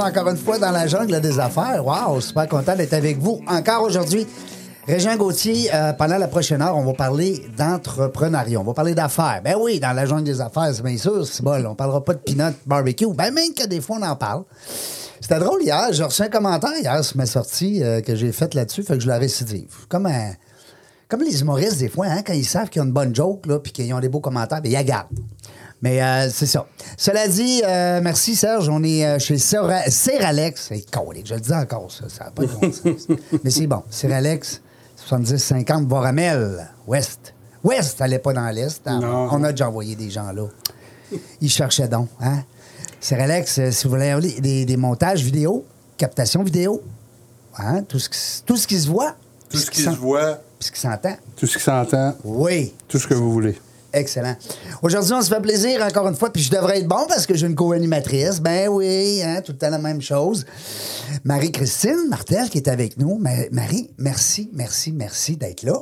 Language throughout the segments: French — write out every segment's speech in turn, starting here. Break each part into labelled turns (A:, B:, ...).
A: Encore une fois dans la jungle des affaires. Wow, super content d'être avec vous encore aujourd'hui. Régent Gauthier, euh, pendant la prochaine heure, on va parler d'entrepreneuriat. On va parler d'affaires. Ben oui, dans la jungle des affaires, c'est bien sûr, c'est bon. On parlera pas de peanut barbecue. Ben même que des fois, on en parle. C'était drôle hier. J'ai reçu un commentaire hier sur ma sortie euh, que j'ai faite là-dessus. Fait que je la récidive. Comme Comme les humoristes, des fois, hein, quand ils savent qu'ils ont une bonne joke, puis qu'ils ont des beaux commentaires, ben, ils la gardent. Mais euh, c'est ça. Cela dit, euh, merci Serge. On est euh, chez Sera- Seralex. C'est con, je le dis encore, ça. Ça n'a pas de bon sens. Mais c'est bon. Seralex, 70-50 Voramel, Ouest. Ouest, elle n'est pas dans l'Est. hein. On a déjà envoyé des gens là. Ils cherchaient donc. Hein? Seralex, euh, si vous voulez des, des montages vidéo, captation vidéo, hein? tout, ce qui, tout ce qui se voit,
B: Tout ce qui se voit,
A: puis ce qui s'entend.
B: tout ce qui s'entend,
A: Oui.
B: tout ce que vous voulez.
A: Excellent. Aujourd'hui, on se fait plaisir encore une fois, puis je devrais être bon parce que j'ai une co-animatrice. Ben oui, hein, tout le temps la même chose. Marie-Christine Martel qui est avec nous. Ma- Marie, merci, merci, merci d'être là.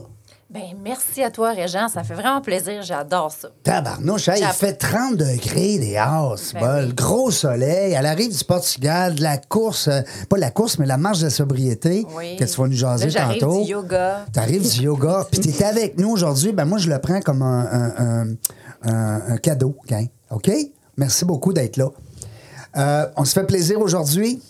C: Ben, merci à toi, Régent. Ça fait vraiment plaisir. J'adore ça.
A: Tabarnouche, hey, il fait 30 degrés dehors, c'est
C: Ben oui.
A: Gros soleil. Elle arrive du Portugal, de la course, euh, pas la course, mais la marche de la sobriété
C: Oui.
A: que tu vas nous jaser
C: Là,
A: tantôt.
C: du yoga.
A: T'arrives du yoga, puis t'es avec nous aujourd'hui. Ben moi, je le prends comme un, un- un- un- un cadeau, hein. OK? Merci beaucoup d'être là. Euh, on se fait plaisir aujourd'hui.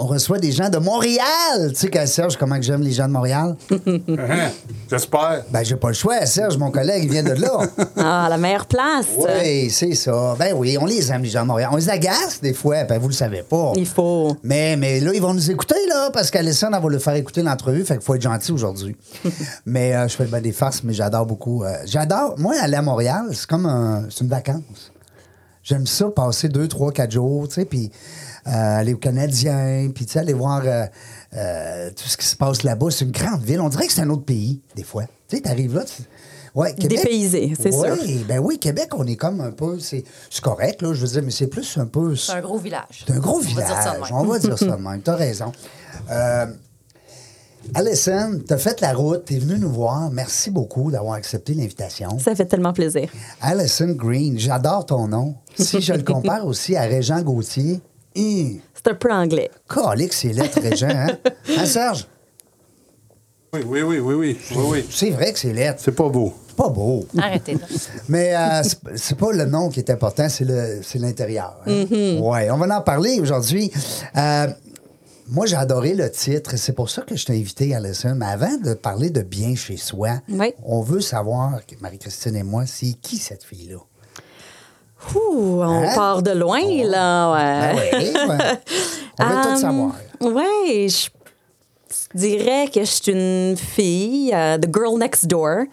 A: On reçoit des gens de Montréal. Tu sais, qu'à Serge, comment que j'aime les gens de Montréal?
B: Hein? J'espère.
A: Ben, j'ai pas le choix. Serge, mon collègue, il vient de là.
D: Ah, la meilleure place.
A: Oui, c'est ça. Ben oui, on les aime, les gens de Montréal. On les agace des fois, ben vous le savez pas.
D: Il faut.
A: Mais, mais là, ils vont nous écouter, là, parce qu'Alison, elle va le faire écouter l'entrevue, fait qu'il faut être gentil aujourd'hui. mais euh, je fais ben, des farces, mais j'adore beaucoup. euh, j'adore. Moi, aller à Montréal, c'est comme un- c'est une vacance. J'aime ça, passer deux, trois, quatre jours, tu sais, puis aller au Canadien, puis tu sais, aller voir euh, euh, tout ce qui se passe là-bas. C'est une grande ville. On dirait que c'est un autre pays, des fois. Tu sais, t'arrives là, tu... Ouais, Québec-
D: Dépaysé, c'est
A: Ouais,
D: sûr.
A: Ben oui, Québec, on est comme un peu. C'est correct, là, je veux dire, mais c'est plus un peu.
C: C'est un gros village.
A: C'est un gros
C: On va
A: village.
C: dire ça de même.
A: On va dire ça de même. T'as raison. Euh, Alison, t'as fait la route, t'es venu nous voir. Merci beaucoup d'avoir accepté l'invitation.
D: Ça fait tellement plaisir.
A: Alison Green, j'adore ton nom. Si je le compare aussi à Régent Gauthier,
D: C'est un peu anglais.
A: calique, c'est lettre Régent, hein? Hein, Serge?
B: Oui, oui, oui, oui, oui, oui, oui.
A: C'est vrai que c'est lettre.
B: C'est pas beau.
A: C'est pas beau.
C: Arrêtez là.
A: Mais euh, c'est- pas le nom qui est important, c'est le- c'est l'intérieur. hein?
D: Mm-hmm.
A: Ouais, on va en parler aujourd'hui. Euh, moi, j'ai adoré le titre et c'est pour ça que je t'ai invité, Alison. Mais avant de parler de bien chez soi,
D: Oui.
A: on veut savoir, Marie-Christine et moi, c'est qui cette fille-là?
D: Ouh, on
A: Hein?
D: part de loin, là.
A: Ah
D: Ouais.
A: oui, ouais. On veut tout
D: Um,
A: savoir.
D: Je dirais que je suis une fille, euh, the girl next door,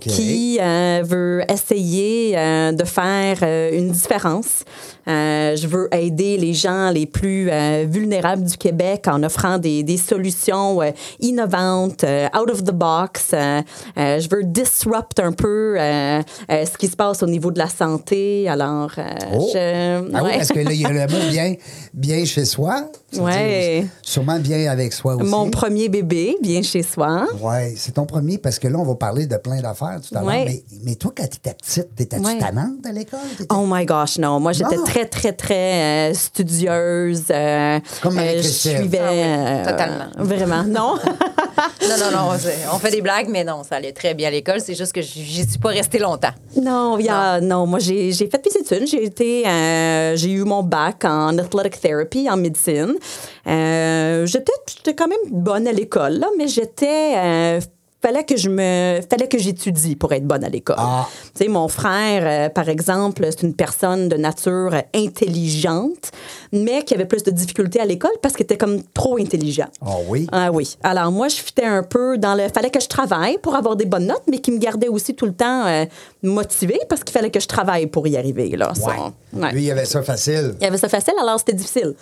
D: qui euh, veut essayer euh, de faire une différence. Je veux aider les gens les plus vulnérables du Québec en offrant des, des solutions innovantes, out of the box. Je veux disrupt un peu ce qui se passe au niveau de la santé. Alors,
A: Oh.
D: je...
A: Ah oui, parce que là, il y a le mot bien, bien chez soi.
D: Ouais.
A: Sûrement bien avec soi aussi.
D: Mon premier bébé, bien chez soi.
A: Oui, c'est ton premier parce que là, on va parler de plein d'affaires tout à l'heure.
D: Ouais.
A: Mais, mais toi, quand tu étais petite, t'étais-tu
D: Ouais.
A: à l'école?
D: Oh my gosh, non. Moi, j'étais
A: Non.
D: très, très, très euh, studieuse. euh,
A: Comme
D: euh, je suivais.
C: Ah
D: euh,
C: totalement.
D: Vraiment, non.
C: Non, non, non. On fait des blagues, mais non, ça allait très bien à l'école. C'est juste que j'y suis pas restée longtemps.
D: non, y a, non. moi, j'ai fait mes études. J'ai été, euh, j'ai eu mon bac en athletic therapy, en médecine. Euh, j'étais j'étais quand même bonne à l'école, là, mais j'étais. euh, fallait que je me fallait que j'étudie pour être bonne à l'école.
A: Ah.
D: Tu sais, mon frère, euh, par exemple, c'est une personne de nature intelligente, mais qui avait plus de difficultés à l'école parce qu'il était comme trop intelligent.
A: Ah oui?
D: Ah oui. Alors moi, je fitais un peu dans le... fallait que je travaille pour avoir des bonnes notes, mais qui me gardait aussi tout le temps euh, motivée parce qu'il fallait que je travaille pour y arriver. Là, ça. Ouais.
A: Lui, il avait ça facile.
D: Il y avait ça facile, alors c'était difficile.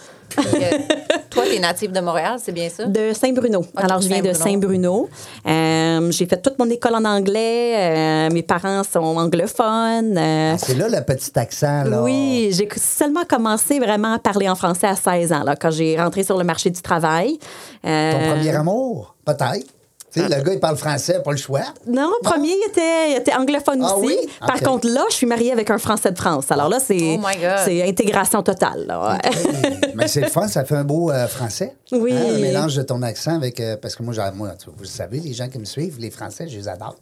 C: Toi, t'es natif de Montréal, c'est bien ça?
D: De Saint-Bruno. Alors, je viens de
C: Saint-Bruno.
D: Saint-Bruno. Euh, j'ai fait toute mon école en anglais. Euh, mes parents sont anglophones. Euh,
A: Ah, C'est là le petit accent, là.
D: oui, j'ai seulement commencé vraiment à parler en français à 16 ans, là, quand j'ai rentré sur le marché du travail.
A: Ton premier amour? Peut-être? Tu sais, le gars, il parle français, pas le choix.
D: Non, le premier, il était, il était anglophone
A: Ah
D: aussi.
A: oui?
D: Par contre, là, je suis mariée avec un Français de France. Alors là, c'est
C: Oh my God.
D: c'est intégration totale. là.
A: Mais c'est le fun, ça fait un beau euh, français.
D: Oui.
A: Hein, le mélange de ton accent avec. euh, parce que moi, moi, tu- vous le savez, les gens qui me suivent, les Français, je les adore.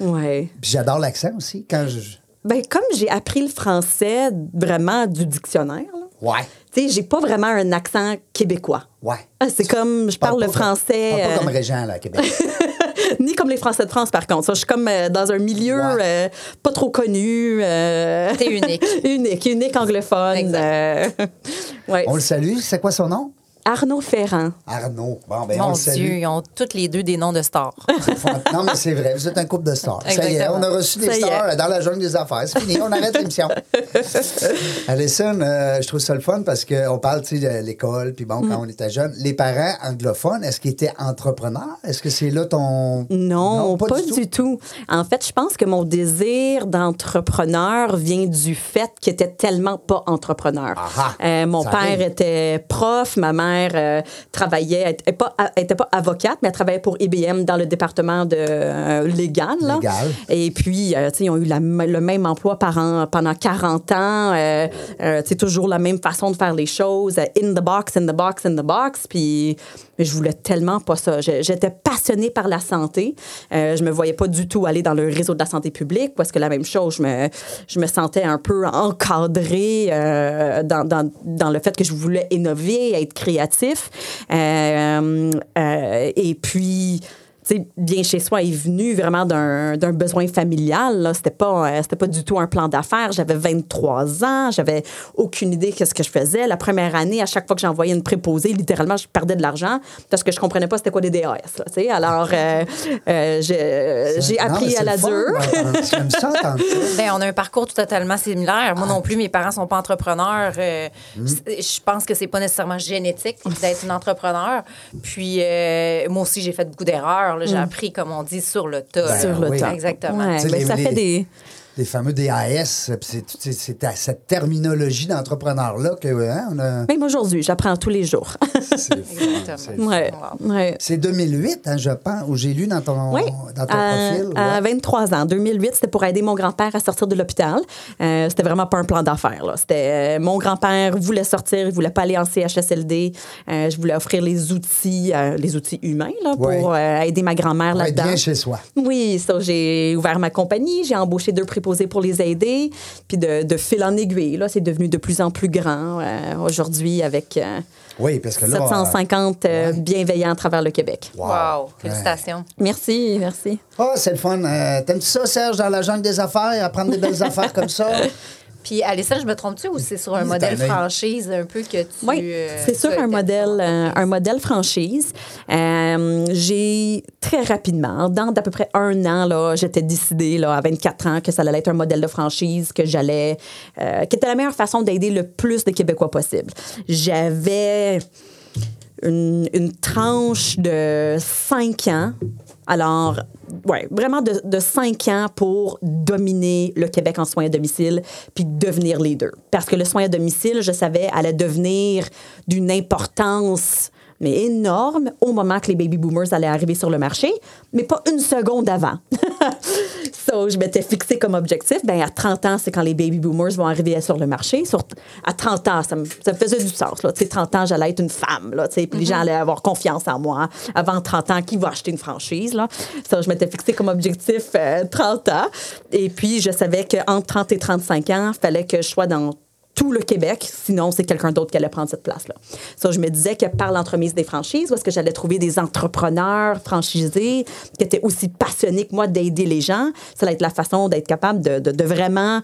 D: Ouais.
A: Puis j'adore l'accent aussi. Quand je.
D: Ben, comme j'ai appris le français vraiment du dictionnaire, là,
A: Ouais.
D: Tu sais, j'ai pas vraiment un accent québécois.
A: Ouais.
D: Ah, c'est comme, je parle
A: Parle
D: le
A: pas comme-
D: français,
A: parle pas
D: euh,
A: comme Régent, là, à Québec.
D: ni comme les Français de France, par contre. Ça, je suis comme euh, dans un milieu
A: Ouais.
D: euh, pas trop connu. euh,
C: T'es unique.
D: unique, unique anglophone.
C: Exact.
D: euh, ouais.
A: On le salue. C'est quoi son nom?
D: Arnaud Ferrand.
A: Arnaud. Bon, ben, on
C: Mon
A: le salue.
C: Dieu, ils ont toutes les deux des noms de stars.
A: Non, mais c'est vrai, vous êtes un couple de stars. Ça y est, on a reçu des
D: Ça
A: stars dans la jungle des affaires. C'est fini, on arrête l'émission. Alison, euh, je trouve ça le fun parce qu'on parle tu sais, de l'école, puis bon, quand on était jeune, les parents anglophones, est-ce qu'ils étaient entrepreneurs? Est-ce que c'est là ton.
D: Non, pas, du,
A: tout.
D: tout. En fait, je pense que mon désir d'entrepreneur vient du fait qu'il était tellement pas entrepreneur.
A: Aha,
D: Euh, mon
A: ça
D: père
A: arrive.
D: était prof, ma mère euh, travaillait, elle était pas, avocate, mais elle travaillait pour IBM dans le département de euh, légal. là.
A: Légal.
D: Et puis, euh, ils ont eu la le même emploi par an, pendant 40 ans. Euh, euh, sais, toujours la même façon de faire les choses. euh, In the box, in the box, in the box. Puis, mais je voulais tellement pas ça. J'étais passionnée par la santé. Euh, je me voyais pas du tout aller dans le réseau de la santé publique parce que la même chose, je me, je me sentais un peu encadrée euh, dans, dans, dans le fait que je voulais innover, être créatif. Euh, euh, et puis, tu sais, bien chez soi est venu vraiment d'un d'un besoin familial. Là. C'était pas, euh, c'était pas du tout un plan d'affaires. J'avais 23 ans, j'avais aucune idée de ce que je faisais. La première année, à chaque fois que j'envoyais une préposée, littéralement, je perdais de l'argent parce que je comprenais pas c'était quoi des DAS. Là, tu sais. Alors, euh, euh, j'ai
A: Non,
D: appris à la
A: fun,
D: dure.
A: ça.
C: Ben, on a un parcours totalement similaire. Moi non plus, mes parents sont pas entrepreneurs. C- Je pense que c'est pas nécessairement génétique d'être une entrepreneur. Puis euh, moi aussi, j'ai fait beaucoup d'erreurs. Là. J'ai appris, comme on dit, sur le tas.
A: Ben
D: sur le
A: oui.
D: tas.
C: Exactement.
D: Ouais, ben,
A: les-
D: ça
A: les-
D: fait des.
A: Les fameux DAS, c'est- c'est c'est à cette terminologie d'entrepreneur-là que hein, on a.
D: Même aujourd'hui, j'apprends tous les jours.
A: C'est
C: Exactement.
D: ouais,
C: Wow.
D: ouais.
A: c'est 2008, hein, je pense, où j'ai lu dans ton,
D: Oui,
A: dans ton
D: à,
A: profil.
D: à
A: ouais.
D: 23 ans. 2008, c'était pour aider mon grand-père à sortir de l'hôpital. Euh, c'était vraiment pas un plan d'affaires. là. C'était euh, mon grand-père voulait sortir, il voulait pas aller en CHSLD. Euh, je voulais offrir les outils, euh, les outils humains là, pour
A: Ouais.
D: euh, aider ma grand-mère
A: Pour être
D: là-dedans.
A: bien chez soi.
D: Oui, ça, j'ai ouvert ma compagnie, j'ai embauché deux préposés pour les aider, puis de, de fil en aiguille, là, c'est devenu de plus en plus grand euh, aujourd'hui avec euh,
A: Oui, parce que là.
D: 750 euh, bienveillants à travers le Québec.
A: euh,
C: Wow. Félicitations.
D: Merci, merci.
A: Oh, c'est le fun. Euh, T'aimes-tu ça, Serge, dans la jungle des affaires, apprendre des belles affaires comme ça?
C: Puis, Alissa, je me trompe-tu ou c'est sur un
A: Oui,
C: modèle franchise un peu que tu.
D: Oui,
C: euh,
D: c'est sur un modèle, euh, un modèle franchise. Euh, j'ai très rapidement, dans d'à peu près un an, là, j'étais décidée là, à 24 ans que ça allait être un modèle de franchise, que j'allais, euh, qui était la meilleure façon d'aider le plus de Québécois possible. J'avais une, une tranche de 5 ans. Alors, ouais, vraiment de, de 5 ans pour dominer le Québec en soins à domicile, puis devenir leader. Parce que le soin à domicile, je savais, allait devenir d'une importance mais énorme au moment que les baby boomers allaient arriver sur le marché, mais pas une seconde avant. so, je m'étais fixé comme objectif, ben à 30 ans, c'est quand les baby boomers vont arriver sur le marché. Sur, à 30 ans, ça me, ça me faisait du sens. Là. Tu sais, 30 ans, j'allais être une femme. Là, tu sais, puis les gens allaient avoir confiance en moi. Avant 30 ans, qui va acheter une franchise? Là? So, je m'étais fixé comme objectif euh, 30 ans. Et puis, je savais qu'entre 30 et 35 ans, il fallait que je sois dans tout le Québec, sinon c'est quelqu'un d'autre qui allait prendre cette place-là. Ça, je me disais que par l'entremise des franchises, où est-ce que j'allais trouver des entrepreneurs franchisés qui étaient aussi passionnés que moi d'aider les gens, ça allait être la façon d'être capable de, de- de vraiment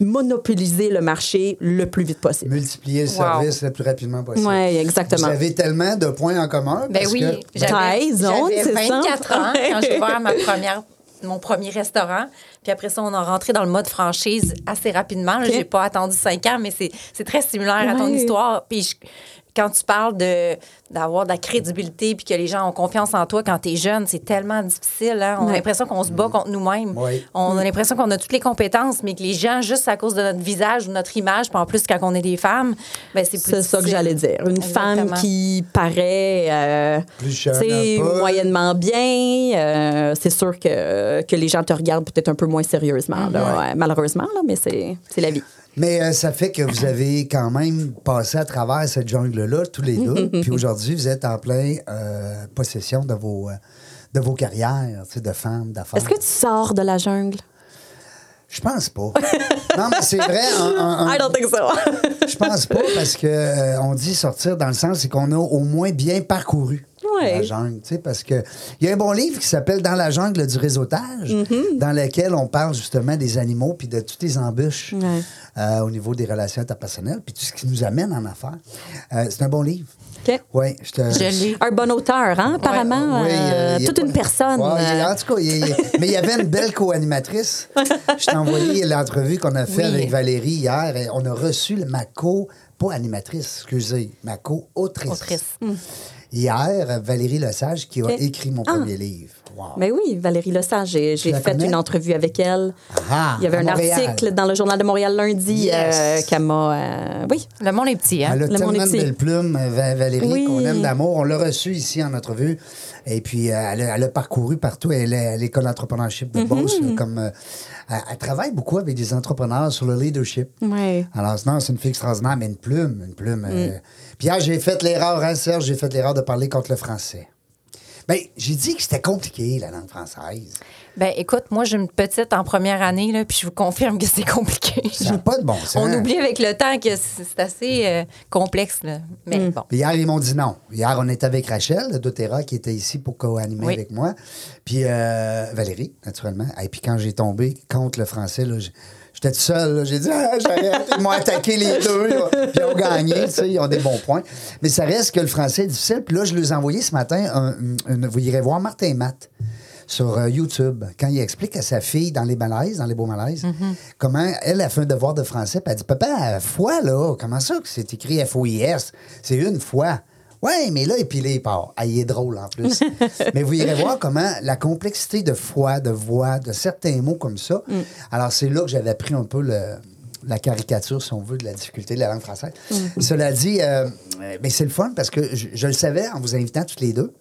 D: monopoliser le marché le plus vite possible.
A: Multiplier le service le plus rapidement possible.
D: Oui, exactement.
A: Vous avez tellement de points en commun.
C: Ben
A: parce
C: oui,
A: que-
C: j'avais
D: Trahison,
C: j'avais
D: c'est ça?
C: 24 ans quand j'ai ouvert ma première mon premier restaurant. Puis après ça, on a rentré dans le mode franchise assez rapidement. Je
D: OK.
C: J'ai pas attendu cinq ans, mais c'est très similaire à ton histoire. Puis je- quand tu parles de d'avoir de la crédibilité puis que les gens ont confiance en toi quand tu es jeune, c'est tellement difficile. hein. On a l'impression qu'on se bat contre nous-mêmes.
A: Oui.
C: On a l'impression qu'on a toutes les compétences, mais que les gens, juste à cause de notre visage ou notre image, puis en plus, quand on est des femmes, ben c'est plus
D: C'est ça que j'allais dire. Une femme qui paraît euh,
A: Plus
D: moyennement bien, euh, c'est sûr que, que les gens te regardent peut-être un peu moins sérieusement, là,
A: Ouais.
D: ouais, malheureusement, là, mais c'est c'est la vie.
A: Mais euh, ça fait que vous avez quand même passé à travers cette jungle-là, tous les deux. Puis aujourd'hui, vous êtes en plein euh, possession de vos, euh, de vos carrières, tu sais, de femmes, d'affaires.
D: Est-ce que tu sors de la jungle?
A: Je pense pas. non, mais c'est vrai. un- un- un-
D: I don't think so.
A: je pense pas parce que euh, on dit sortir dans le sens, c'est qu'on a au moins bien parcouru.
D: Ouais.
A: La jungle, tu sais, parce que il y a un bon livre qui s'appelle Dans la jungle du réseautage,
D: Mm-hmm.
A: dans lequel on parle justement des animaux puis de toutes les embûches
D: Ouais.
A: euh, au niveau des relations interpersonnelles puis tout ce qui nous amène en affaires. Euh, c'est un bon livre.
D: OK.
A: Oui, je te.
C: Je.
D: Un bon auteur, hein, apparemment.
A: Oui,
D: euh,
A: euh, a
D: toute une personne.
A: Ouais, en tout cas, il y a- mais il y avait une belle co-animatrice. Je t'ai envoyé l'entrevue qu'on a fait
C: Oui.
A: avec Valérie hier. Et on a reçu le- ma co, pas animatrice, excusez, ma co-autrice.
C: Autrice.
A: Hier, Valérie Lesage qui a écrit mon
D: Ah.
A: premier livre. Wow.
D: Mais oui, Valérie Lesage, j'ai fait
A: connais?
D: une entrevue avec elle.
A: Ah,
D: Il y avait un
A: Montréal.
D: article dans le Journal de Montréal lundi
A: Yes.
D: euh, qu'elle m'a. euh, oui.
C: Le monde est petit, hein?
A: Elle a
D: Le
A: tellement
D: monde est
A: de
D: petit.
A: belles plumes, euh, Va- Valérie,
D: Oui.
A: qu'on aime d'amour. On l'a reçue ici en entrevue. Et puis, euh, elle, a, elle a parcouru partout. Elle est à l'école d'entrepreneurship
D: Mm-hmm.
A: de Beauce. là, comme, euh, elle, elle travaille beaucoup avec des entrepreneurs sur le leadership.
D: Ouais.
A: Alors, non, c'est une fille extraordinaire, mais une plume, une plume.
D: Mm.
A: euh. Puis hier, j'ai fait l'erreur, hein, Serge, j'ai fait l'erreur de parler contre le français. Bien, j'ai dit que c'était compliqué, la langue française.
C: Ben, écoute, moi, j'ai une petite en première année, là, puis je vous confirme que c'est compliqué.
A: Ça n'a pas de bon sens.
C: On oublie avec le temps que c'est assez euh, complexe, là. Mais bon.
A: Puis hier, ils m'ont dit non. Hier, on était avec Rachel de doTERRA qui était ici pour co-animer
C: Oui.
A: avec moi. Puis euh, Valérie, naturellement. Et puis quand j'ai tombé contre le français, là, j'étais tout seul. J'ai dit, ah, j'arrête. Ils m'ont attaqué les deux. là. Puis ils ont gagné. tu sais, Ils ont des bons points. Mais ça reste que le français est difficile. Puis là, je les ai envoyé ce matin. un- vous irez voir Martin et Matt sur euh, YouTube, quand il explique à sa fille dans les malaises, dans les beaux malaises, comment elle a fait un devoir de français, puis elle dit Papa, foi, là, comment ça que c'est écrit F-O-I-S C'est une fois. Ouais, mais là, et puis là, il part. Ah, il est drôle en plus. mais vous irez voir comment la complexité de foi, de voix, de certains mots comme ça. Alors, c'est là que j'avais appris un peu le- la caricature, si on veut, de la difficulté de la langue française. Cela dit, euh, ben, c'est le fun parce que je, je le savais en vous invitant toutes les deux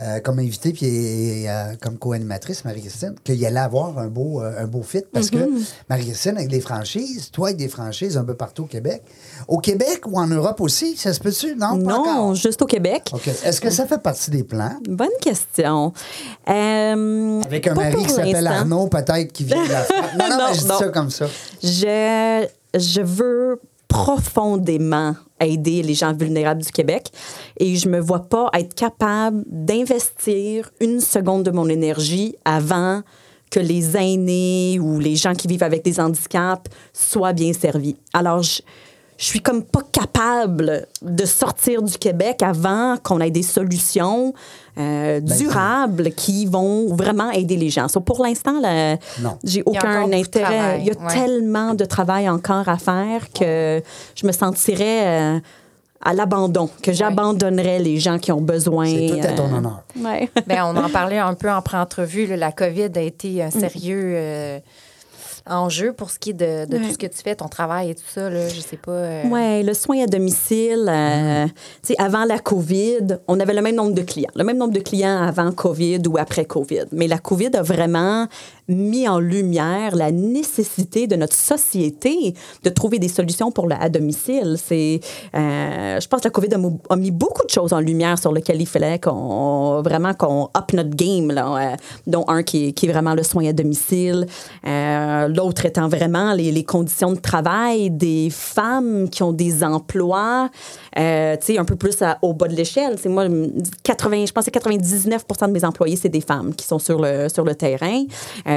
A: euh, comme invité puis euh, comme co-animatrice, Marie-Christine, qu'il allait avoir un beau, euh, un beau fit parce que Marie-Christine, avec des franchises, toi avec des franchises un peu partout au Québec. Au Québec ou en Europe aussi, ça se peut-tu? Non, pas
D: Non,
A: encore.
D: juste au Québec.
A: Est-ce que ça fait partie des plans?
D: Bonne question. Euh,
A: Avec un mari qui s'appelle. Arnaud, peut-être, qui vient de la faire. Non, non,
D: Non,
A: mais je dis
D: non.
A: ça comme ça.
D: Je, je veux profondément aider les gens vulnérables du Québec et je me vois pas être capable d'investir une seconde de mon énergie avant que les aînés ou les gens qui vivent avec des handicaps soient bien servis. Alors, je, je suis comme pas capable de sortir du Québec avant qu'on ait des solutions euh,
A: Ben,
D: durables qui vont vraiment aider les gens. So, pour l'instant, j'ai
C: Il y a encore
D: aucun intérêt. Il y a
C: ouais.
D: tellement de travail encore à faire que je me sentirais euh, à l'abandon, que j'abandonnerais les gens qui ont besoin.
A: C'est tout à ton
D: euh,
A: honneur.
D: ouais.
C: Ben, on en parlait un peu en pré-entrevue. La COVID a été un sérieux euh, enjeu pour ce qui est de, de
D: Ouais.
C: tout ce que tu fais, ton travail et tout ça. Là, je sais pas. euh,
D: Oui, le soin à domicile, euh, tu sais, avant la COVID, on avait le même nombre de clients, le même nombre de clients avant COVID ou après COVID. Mais la COVID a vraiment mis en lumière la nécessité de notre société de trouver des solutions pour le à domicile. C'est, euh, je pense que la COVID a, mis beaucoup de choses en lumière sur lesquelles il fallait qu'on vraiment qu'on up notre game, là, euh, dont un qui est, qui vraiment le soin à domicile, euh, l'autre étant vraiment les, les conditions de travail des femmes qui ont des emplois, euh, tu sais, un peu plus au bas de l'échelle. C'est moi, 80, je pense que 99 de mes employés, c'est des femmes qui sont sur le, sur le terrain.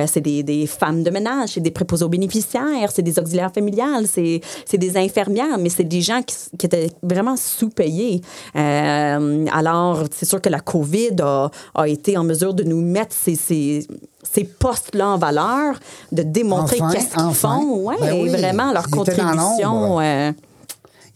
D: C'est des, des femmes de ménage, c'est des préposés aux bénéficiaires, c'est des auxiliaires familiales, c'est c'est des infirmières, mais c'est des gens qui, qui étaient vraiment sous-payés. Euh, alors, c'est sûr que la COVID a, a été en mesure de nous mettre ces, ces, ces postes-là en valeur, de démontrer
A: Enfin,
D: qu'est-ce qu'ils
A: enfin.
D: font, ouais,
A: Ben oui,
D: vraiment leur
A: ils étaient dans
D: contribution.
A: l'ombre.
D: euh,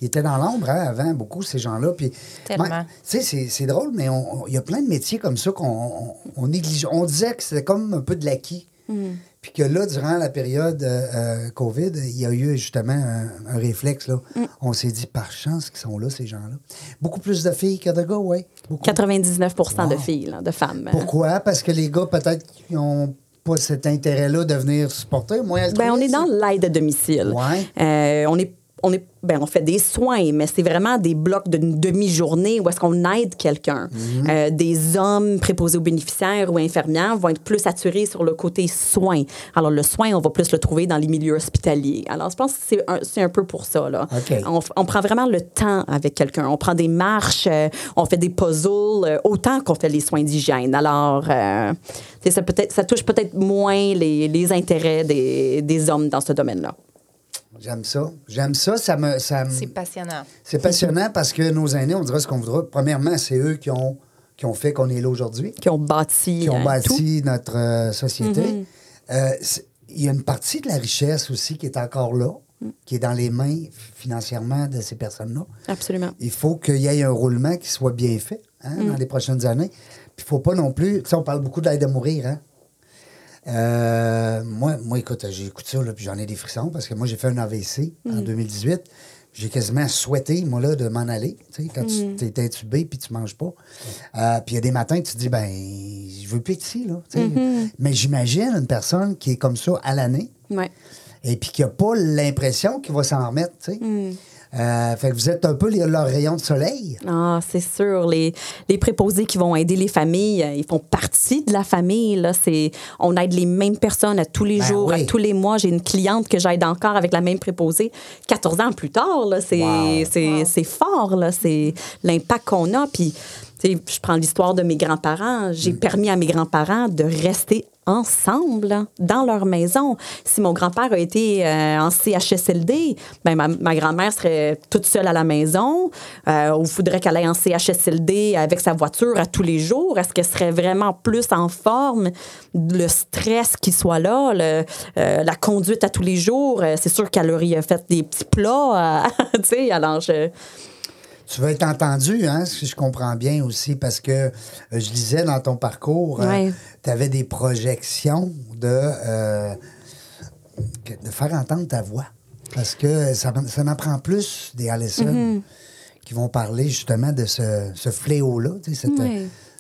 A: Ils étaient dans l'ombre hein, avant, beaucoup, ces gens-là. Puis,
C: Tellement.
A: Ouais, tu sais, c'est- c'est drôle, mais il y a plein de métiers comme ça qu'on on, on néglige. On disait que c'était comme un peu de l'acquis.
D: Mm.
A: Puis que là, durant la période euh, euh, COVID, il y a eu justement un, un réflexe. Là.
D: Mm.
A: On s'est dit, par chance qu'ils sont là, ces gens-là. Beaucoup plus de filles que de gars, oui.
D: 99% de
A: Wow.
D: filles, là, de femmes.
A: Pourquoi? Parce que les gars, peut-être, n'ont pas cet intérêt-là de venir supporter. Moi,
D: Ben, on est dans l'aide à domicile.
A: Ouais.
D: Euh, on est on, est, ben, on fait des soins, mais c'est vraiment des blocs d'une demi-journée où est-ce qu'on aide quelqu'un.
A: Mhm.
D: Euh, des hommes préposés aux bénéficiaires ou infirmières vont être plus attirés sur le côté soins. Alors, le soin, on va plus le trouver dans les milieux hospitaliers. Alors, je pense que c'est un, c'est un peu pour ça. Là. On, prend vraiment le temps avec quelqu'un. On prend des marches, euh, on fait des puzzles, euh, autant qu'on fait les soins d'hygiène. Alors, ça, peut-être, ça touche peut-être moins les, les intérêts des, des hommes dans ce domaine-là.
A: J'aime ça. J'aime ça. Ça me, ça me-
C: C'est passionnant.
A: C'est passionnant parce que nos aînés, on dira ce qu'on voudra. Premièrement, c'est eux qui ont, qui ont fait qu'on est là aujourd'hui,
D: qui ont bâti,
A: qui ont
D: euh, tout.
A: bâti notre euh, société. Euh, c'est- Il y a une partie de la richesse aussi qui est encore là, qui est dans les mains financièrement de ces personnes-là.
D: Absolument.
A: Il faut qu'il y ait un roulement qui soit bien fait hein, dans les prochaines années. Puis il ne faut pas non plus. Tu sais, on parle beaucoup de l'aide à mourir. Hein? Euh, moi, moi, écoute, j'écoute ça, là, puis j'en ai des frissons parce que moi, j'ai fait un AVC en 2018. J'ai quasiment souhaité, moi, là, de m'en aller. Tu sais, quand tu es intubé puis tu manges pas. Euh, puis il y a des matins, tu te dis, ben, je veux plus être ici, là. tu sais. Mais j'imagine une personne qui est comme ça à l'année
D: Ouais.
A: et puis qui n'a pas l'impression qu'il va s'en remettre, tu sais. Euh, fait que vous êtes un peu les- leur rayon de soleil.
D: Ah, c'est sûr. Les, les préposés qui vont aider les familles, euh, ils font partie de la famille. Là. C'est, on aide les mêmes personnes à tous les
A: Ben
D: jours,
A: oui.
D: à tous les mois. J'ai une cliente que j'aide encore avec la même préposée 14 ans plus tard. Là. C'est,
A: Wow.
D: c'est, c'est fort. Là. C'est l'impact qu'on a. Puis, tu sais, je prends l'histoire de mes grands-parents. J'ai permis à mes grands-parents de rester ensemble dans leur maison. Si mon grand-père a été euh, en CHSLD, ben ma, grand-mère serait toute seule à la maison euh, ou faudrait qu'elle aille en CHSLD avec sa voiture à tous les jours. Est-ce qu'elle serait vraiment plus en forme? Le stress qui soit là, euh, la conduite à tous les jours, euh, c'est sûr qu'elle aurait fait des petits plats. euh, tu sais, alors je...
A: Tu veux être entendu, hein, si je comprends bien aussi, parce que euh, je lisais dans ton parcours,
D: Ouais.
A: tu avais des projections de, euh, de faire entendre ta voix. Parce que ça, ça en prend plus des Allison
D: Mm-hmm.
A: qui vont parler justement de ce, ce fléau-là. cette-.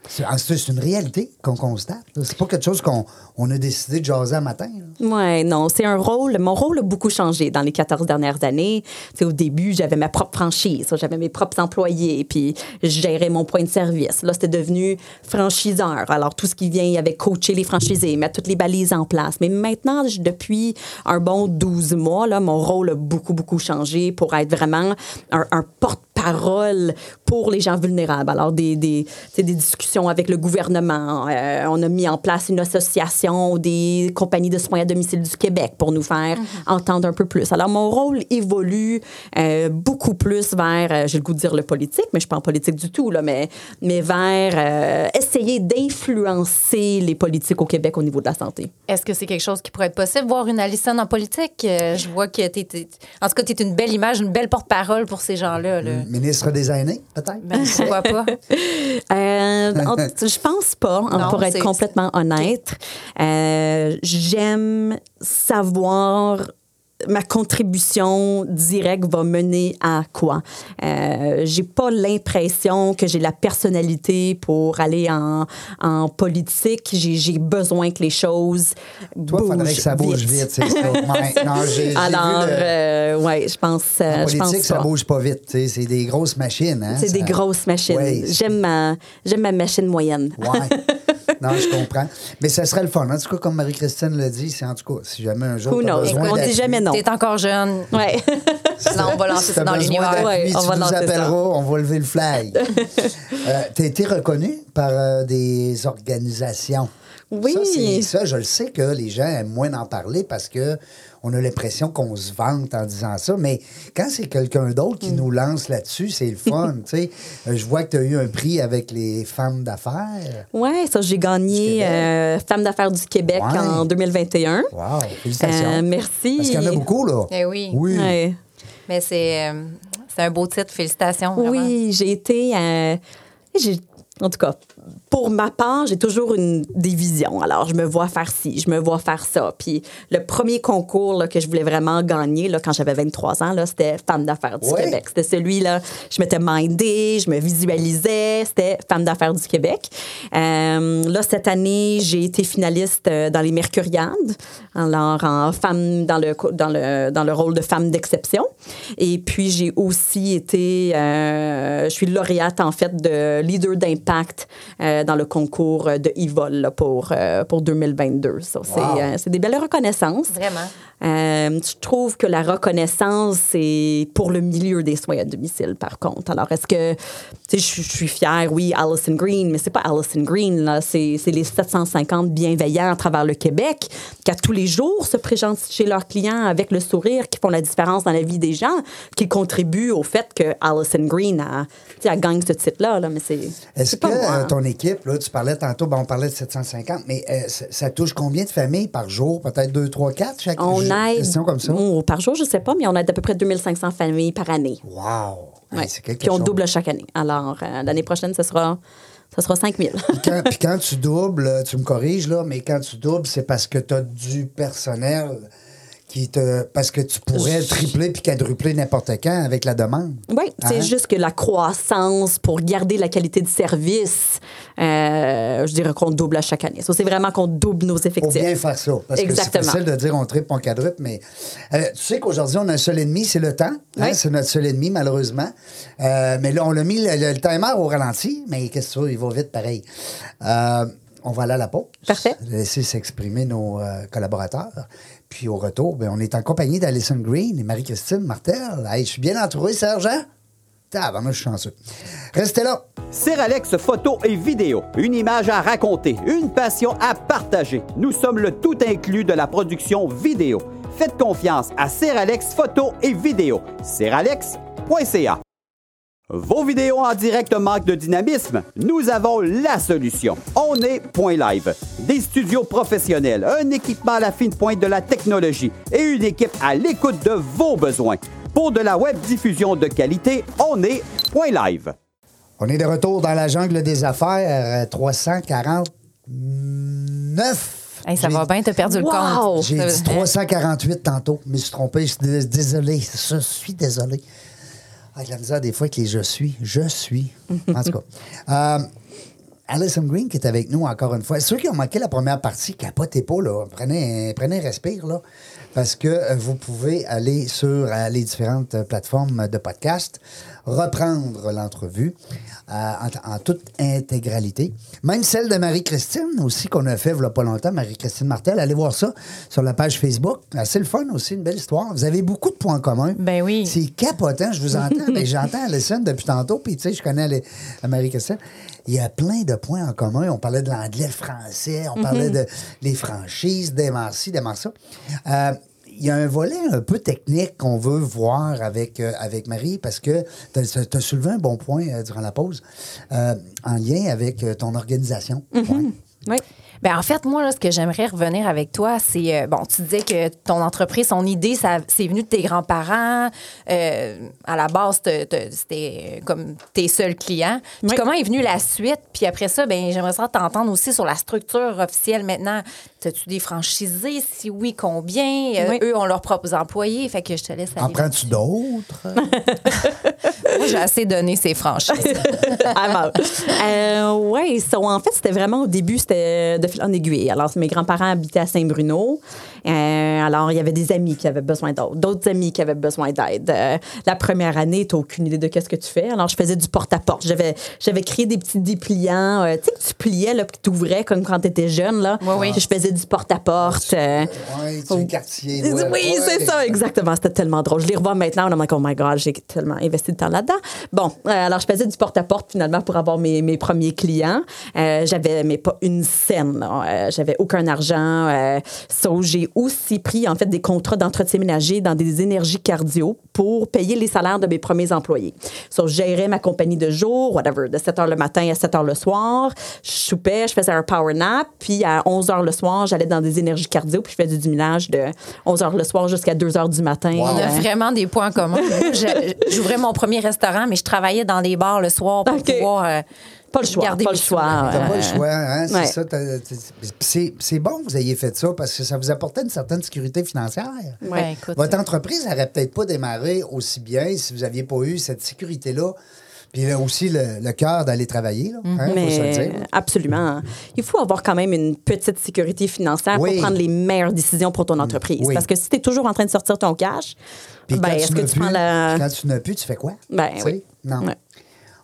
A: C'est une réalité qu'on constate. C'est pas quelque chose qu'on on a décidé de jaser un matin.
D: Oui, non, c'est un rôle. Mon rôle a beaucoup changé dans les 14 dernières années. Tu sais, au début, j'avais ma propre franchise, j'avais mes propres employés, puis je gérais mon point de service. Là, c'était devenu franchiseur. Alors, tout ce qui vient avec coacher les franchisés, mettre toutes les balises en place. Mais maintenant, depuis un bon 12 mois, là, mon rôle a beaucoup, beaucoup changé pour être vraiment un, un porte-parole pour les gens vulnérables. Alors, des, des, tu des discussions avec le gouvernement. Euh, on a mis en place une association des compagnies de soins à domicile du Québec pour nous faire entendre un peu plus. Alors, mon rôle évolue euh, beaucoup plus vers, euh, j'ai le goût de dire le politique, mais je ne suis pas en politique du tout, là, mais, mais vers euh, essayer d'influencer les politiques au Québec au niveau de la santé.
C: Est-ce que c'est quelque chose qui pourrait être possible, voir une Alison en politique? Euh, je vois que t'es, t'es- En tout cas, tu es une belle image, une belle porte-parole pour ces gens-là. Là.
A: Ministre des aînés, peut-être?
C: Ben, pourquoi pas?
D: Euh, je pense pas, hein,
C: Non,
D: pour être complètement honnête. Euh, J'aime savoir ma contribution directe va mener à quoi? Euh, j'ai pas l'impression que j'ai la personnalité pour aller en, en politique. J'ai, besoin que les choses
A: Toi, il
D: bougent
A: faudrait que ça bouge vite, c'est ça. Non, j'ai- j'ai
D: Alors,
A: le-
D: euh, ouais, je pense, euh,
A: En
D: je pense
A: politique, ça bouge pas vite. C'est des grosses machines. Hein,
D: C'est des grosses machines.
A: Ouais,
D: j'aime ma, j'aime ma machine moyenne.
A: Ouais. Non, je comprends. Mais ça serait le fun. En tout cas, comme Marie-Christine le dit, c'est en tout cas, si jamais un jour.
D: Knows?
A: besoin
D: On dit jamais non.
C: T'es encore jeune.
D: Ouais.
C: Là, on va lancer
A: Si
C: ça dans l'univers.
D: Ouais, on va
A: nous
D: lancer ça.
A: on va lever le flag. euh, T'as été reconnu par euh, des organisations.
D: Oui.
A: Ça, ça, je le sais que les gens aiment moins en parler parce que on a l'impression qu'on se vante en disant ça. Mais quand c'est quelqu'un d'autre
D: Mm.
A: qui nous lance là-dessus, c'est le fun. tu sais. Euh, Je vois que tu as eu un prix avec les femmes d'affaires.
D: Ouais, ça, j'ai gagné euh, Femme d'affaires du Québec
A: Ouais.
D: en 2021.
A: Wow, félicitations.
D: Euh, merci.
A: Parce qu'il y en a beaucoup, là.
C: Eh oui.
A: Oui.
D: Ouais.
C: Mais c'est euh, c'est un beau titre. Félicitations. vraiment.
D: Oui, j'ai été. euh, j'ai- en tout cas, pour ma part, j'ai toujours une des visions. Alors, je me vois faire ci, je me vois faire ça. Puis, le premier concours là, que je voulais vraiment gagner là, quand j'avais 23 ans, là, c'était Femme d'affaires du
A: Ouais.
D: Québec. C'était celui-là, je m'étais mindée, je me visualisais, c'était Femme d'affaires du Québec. Euh, là, cette année, j'ai été finaliste euh, dans les Mercuriades, alors en femme dans le, dans le, dans le rôle de femme d'exception. Et puis, j'ai aussi été, euh, je suis lauréate en fait de leader d'impact euh, dans le concours de Evol là, pour, euh, pour 2022. Ça, c'est,
A: Wow.
D: euh, c'est des belles reconnaissances.
C: Vraiment.
D: Euh, je trouve que la reconnaissance, c'est pour le milieu des soins à domicile, par contre. Alors, est-ce que, tu sais, je je suis fière, oui, Allison Green, mais c'est pas Allison Green, là, c'est les 750 bienveillants à travers le Québec qui, à tous les jours, se présentent chez leurs clients avec le sourire, qui font la différence dans la vie des gens, qui contribuent au fait que Allison Green a, elle gagne ce titre-là, là, mais c'est.
A: Est-ce que
D: moi.
A: euh, ton équipe, là, tu parlais tantôt, ben, on parlait de 750, mais euh, ça, ça touche combien de familles par jour? Peut-être 2, 3, 4 chaque
D: On
A: jour?
D: Aide.
A: Comme ça?
D: Par jour, je sais pas, mais on aide à peu près 2500 familles par année.
A: Wow! Hey,
D: Ouais.
A: quelque
D: Puis on
A: chose.
D: double chaque année. Alors, euh, l'année prochaine, ce sera, ce sera 5 000.
A: Puis quand, puis quand tu doubles, tu me corriges, là, mais quand tu doubles, c'est parce que tu as du personnel qui te. Parce que tu pourrais tripler puis quadrupler n'importe quand avec la demande.
D: Oui, c'est
A: Hein?
D: juste que la croissance pour garder la qualité de service, euh, je dirais qu'on double à chaque année. C'est vraiment qu'on double nos
A: Pour
D: effectifs.
A: bien faire ça. Parce que
D: Exactement.
A: c'est facile de dire on triple, on quadruple, mais euh, tu sais qu'aujourd'hui, on a un seul ennemi, c'est le temps. hein,
D: Oui.
A: C'est notre seul ennemi, malheureusement. Euh, mais là, on a mis le, le- le timer au ralenti, mais qu'est-ce que tu il va vite pareil. Euh, on va aller à la pause.
D: Parfait.
A: Laisser s'exprimer nos euh, collaborateurs. Puis au retour, ben, on est en compagnie d'Alison Green et Marie-Christine Martel. Hey, je suis bien entouré, Serge. hein? Tabarnak, je suis chanceux. Restez là.
E: Seralex photo et vidéo, une image à raconter, une passion à partager. Nous sommes le tout inclus de la production vidéo. Faites confiance à Seralex photo et vidéo. Seralex.ca. Vos vidéos en direct manquent de dynamisme? Nous avons la solution. On est Point Live. Des studios professionnels, un équipement à la fine pointe de la technologie et une équipe à l'écoute de vos besoins. Pour de la web diffusion de qualité, on est Point Live.
A: On est de retour dans la jungle des affaires, euh, 349.
C: Hey, ça va bien, t'as perdu le
D: Wow!
C: compte.
A: J'ai dit 348 tantôt. Je me suis trompé. Je suis dés- désolé. Je suis désolé. Avec la misère des fois avec les je suis. Je suis. En tout cas. Euh, Alison Green qui est avec nous encore une fois. Ceux qui ont manqué la première partie, capotez pas, là. Prenez, prenez un respire, là. Parce que euh, vous pouvez aller sur euh, les différentes euh, plateformes de podcast, reprendre l'entrevue en, en toute intégralité. Même celle de Marie-Christine aussi, qu'on a fait il y a pas longtemps, Marie-Christine Martel. Allez voir ça sur la page Facebook. C'est le fun aussi, une belle histoire. Vous avez beaucoup de points communs.
C: Ben oui.
A: C'est capotant, je vous entends. mais J'entends Alison depuis tantôt, puis tu sais, je connais les- la Marie-Christine. Il y a plein de points en commun. On parlait de l'anglais, le français, on parlait de les franchises, des ci, des ça. Euh, il y a un volet un peu technique qu'on veut voir avec, euh, avec Marie parce que tu as, soulevé un bon point euh, durant la pause euh, en lien avec ton organisation. Ouais.
D: Oui.
C: Ben, en fait, moi, là, ce que j'aimerais revenir avec toi, c'est, euh, bon, tu disais que ton entreprise, son idée, ça, c'est venu de tes grands-parents. Euh, à la base, te- te- c'était euh, comme tes seuls clients. Puis
D: Oui.
C: comment est venue la suite? Puis après ça, ben, j'aimerais ça t'entendre aussi sur la structure officielle maintenant. As-tu des franchisés? Si oui, combien? Euh,
D: Oui.
C: Eux ont leurs propres employés. Fait que je te laisse
A: En
C: aller.
A: prends-tu d'autres?
C: J'ai assez donné ces franchises.
D: Ah. Euh, ouais, so, en fait, c'était vraiment au début, c'était de fil en aiguille. Alors, mes grands-parents habitaient à Saint-Bruno. Euh, alors, il y avait des amis qui avaient besoin d'aide, d'autres amis qui avaient besoin d'aide. Euh, la première année, tu n'as aucune idée de qu'est-ce que tu fais. Alors, je faisais du porte-à-porte. J'avais, j'avais créé des petits dépliants, euh, tu sais, que tu pliais, là, puis tu ouvrais comme quand tu étais jeune. Là.
C: Oui, oui.
D: Je faisais du porte-à-porte. euh,
A: Oui, tu es quartier.
D: oui,
A: ouais,
D: c'est ça, exactement. C'était tellement drôle. Je les revois maintenant. On est like, oh my God, j'ai tellement investi de temps là-dedans. Bon, euh, alors je faisais du porte-à-porte finalement pour avoir mes, mes premiers clients. Euh, j'avais, mais pas une scène. là. Euh, j'avais aucun argent. Euh, so, j'ai aussi pris en fait des contrats d'entretien ménager dans des énergies cardio pour payer les salaires de mes premiers employés. So, je gérais ma compagnie de jour, whatever, de 7 h le matin à 7 h le soir. Je soupais, je faisais un power nap, puis à 11 h le soir, j'allais dans des énergies cardio, puis je faisais du minage de 11 h le soir jusqu'à 2 h du matin.
A: Wow.
C: On a
D: Euh,
C: vraiment des points communs. J'ouvrais mon premier restaurant, mais je travaillais dans des bars le soir pour pouvoir. euh,
D: pas le choix,
C: garder
D: pas le choix.
C: sous.
A: T'as pas le
D: Euh,
A: choix, hein? C'est
D: ouais.
A: ça. C'est c'est bon que vous ayez fait ça parce que ça vous apportait une certaine sécurité financière.
C: Ben, écoute,
A: Votre entreprise n'aurait peut-être pas démarré aussi bien si vous n'aviez pas eu cette sécurité-là. Puis là aussi le, le cœur d'aller travailler, là, hein, faut se le
D: Mais
A: dire.
D: absolument. Il faut avoir quand même une petite sécurité financière
A: Oui.
D: pour prendre les meilleures décisions pour ton entreprise.
A: Oui.
D: Parce que si tu es toujours en train de sortir ton cash,
A: Puis
D: ben,
A: quand
D: est-ce
A: tu
D: que
A: n'as
D: tu prends
A: plus-
D: la.
A: Quand tu n'as plus, tu fais quoi?
D: Ben
A: Tu sais?
D: oui.
A: Non.
D: Ouais.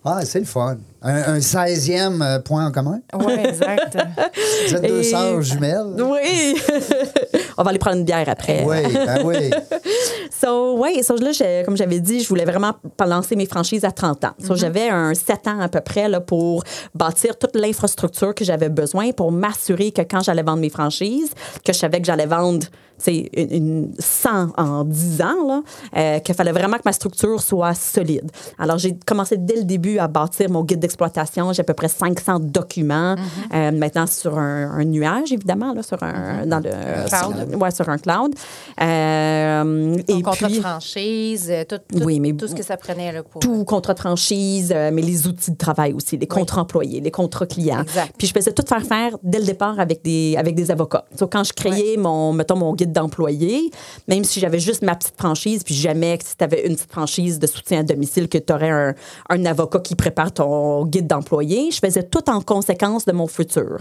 A: Ah, c'est le fun. Un, un 16e euh, point en commun?
C: Oui, exact.
A: Vous êtes deux
D: Et-
A: sœurs jumelles.
D: Oui! On va aller prendre une bière après.
A: Oui, ben oui.
D: So, ouais, so, là, comme j'avais dit, je voulais vraiment lancer mes franchises à 30 ans. So, J'avais un 7 ans à peu près là, pour bâtir toute l'infrastructure que j'avais besoin pour m'assurer que quand j'allais vendre mes franchises, que je savais que j'allais vendre c'est une, une 100 en 10 ans, là, euh, qu'il fallait vraiment que ma structure soit solide. Alors, j'ai commencé dès le début à bâtir mon guide d'exploitation. J'ai à peu près 500 documents, euh, maintenant sur un, un nuage, évidemment, là, sur un, dans le,
C: Cloud.
D: sur- ouais, sur un cloud. Euh,
C: Ton
D: et
C: contrat
D: puis,
C: de franchise, euh, tout, tout,
D: Oui, mais-
C: tout ce que ça prenait là, pour.
D: tout contrat de franchise, mais les outils de travail aussi, les contrats employés, les contrats clients.
C: Exact.
D: Puis je faisais tout faire faire dès le départ avec des, avec des avocats. So, quand je créais mon, mettons, mon guide d'employés, même si j'avais juste ma petite franchise, puis jamais si tu avais une petite franchise de soutien à domicile, que tu aurais un, un avocat qui prépare ton guide d'employés, je faisais tout en conséquence de mon futur.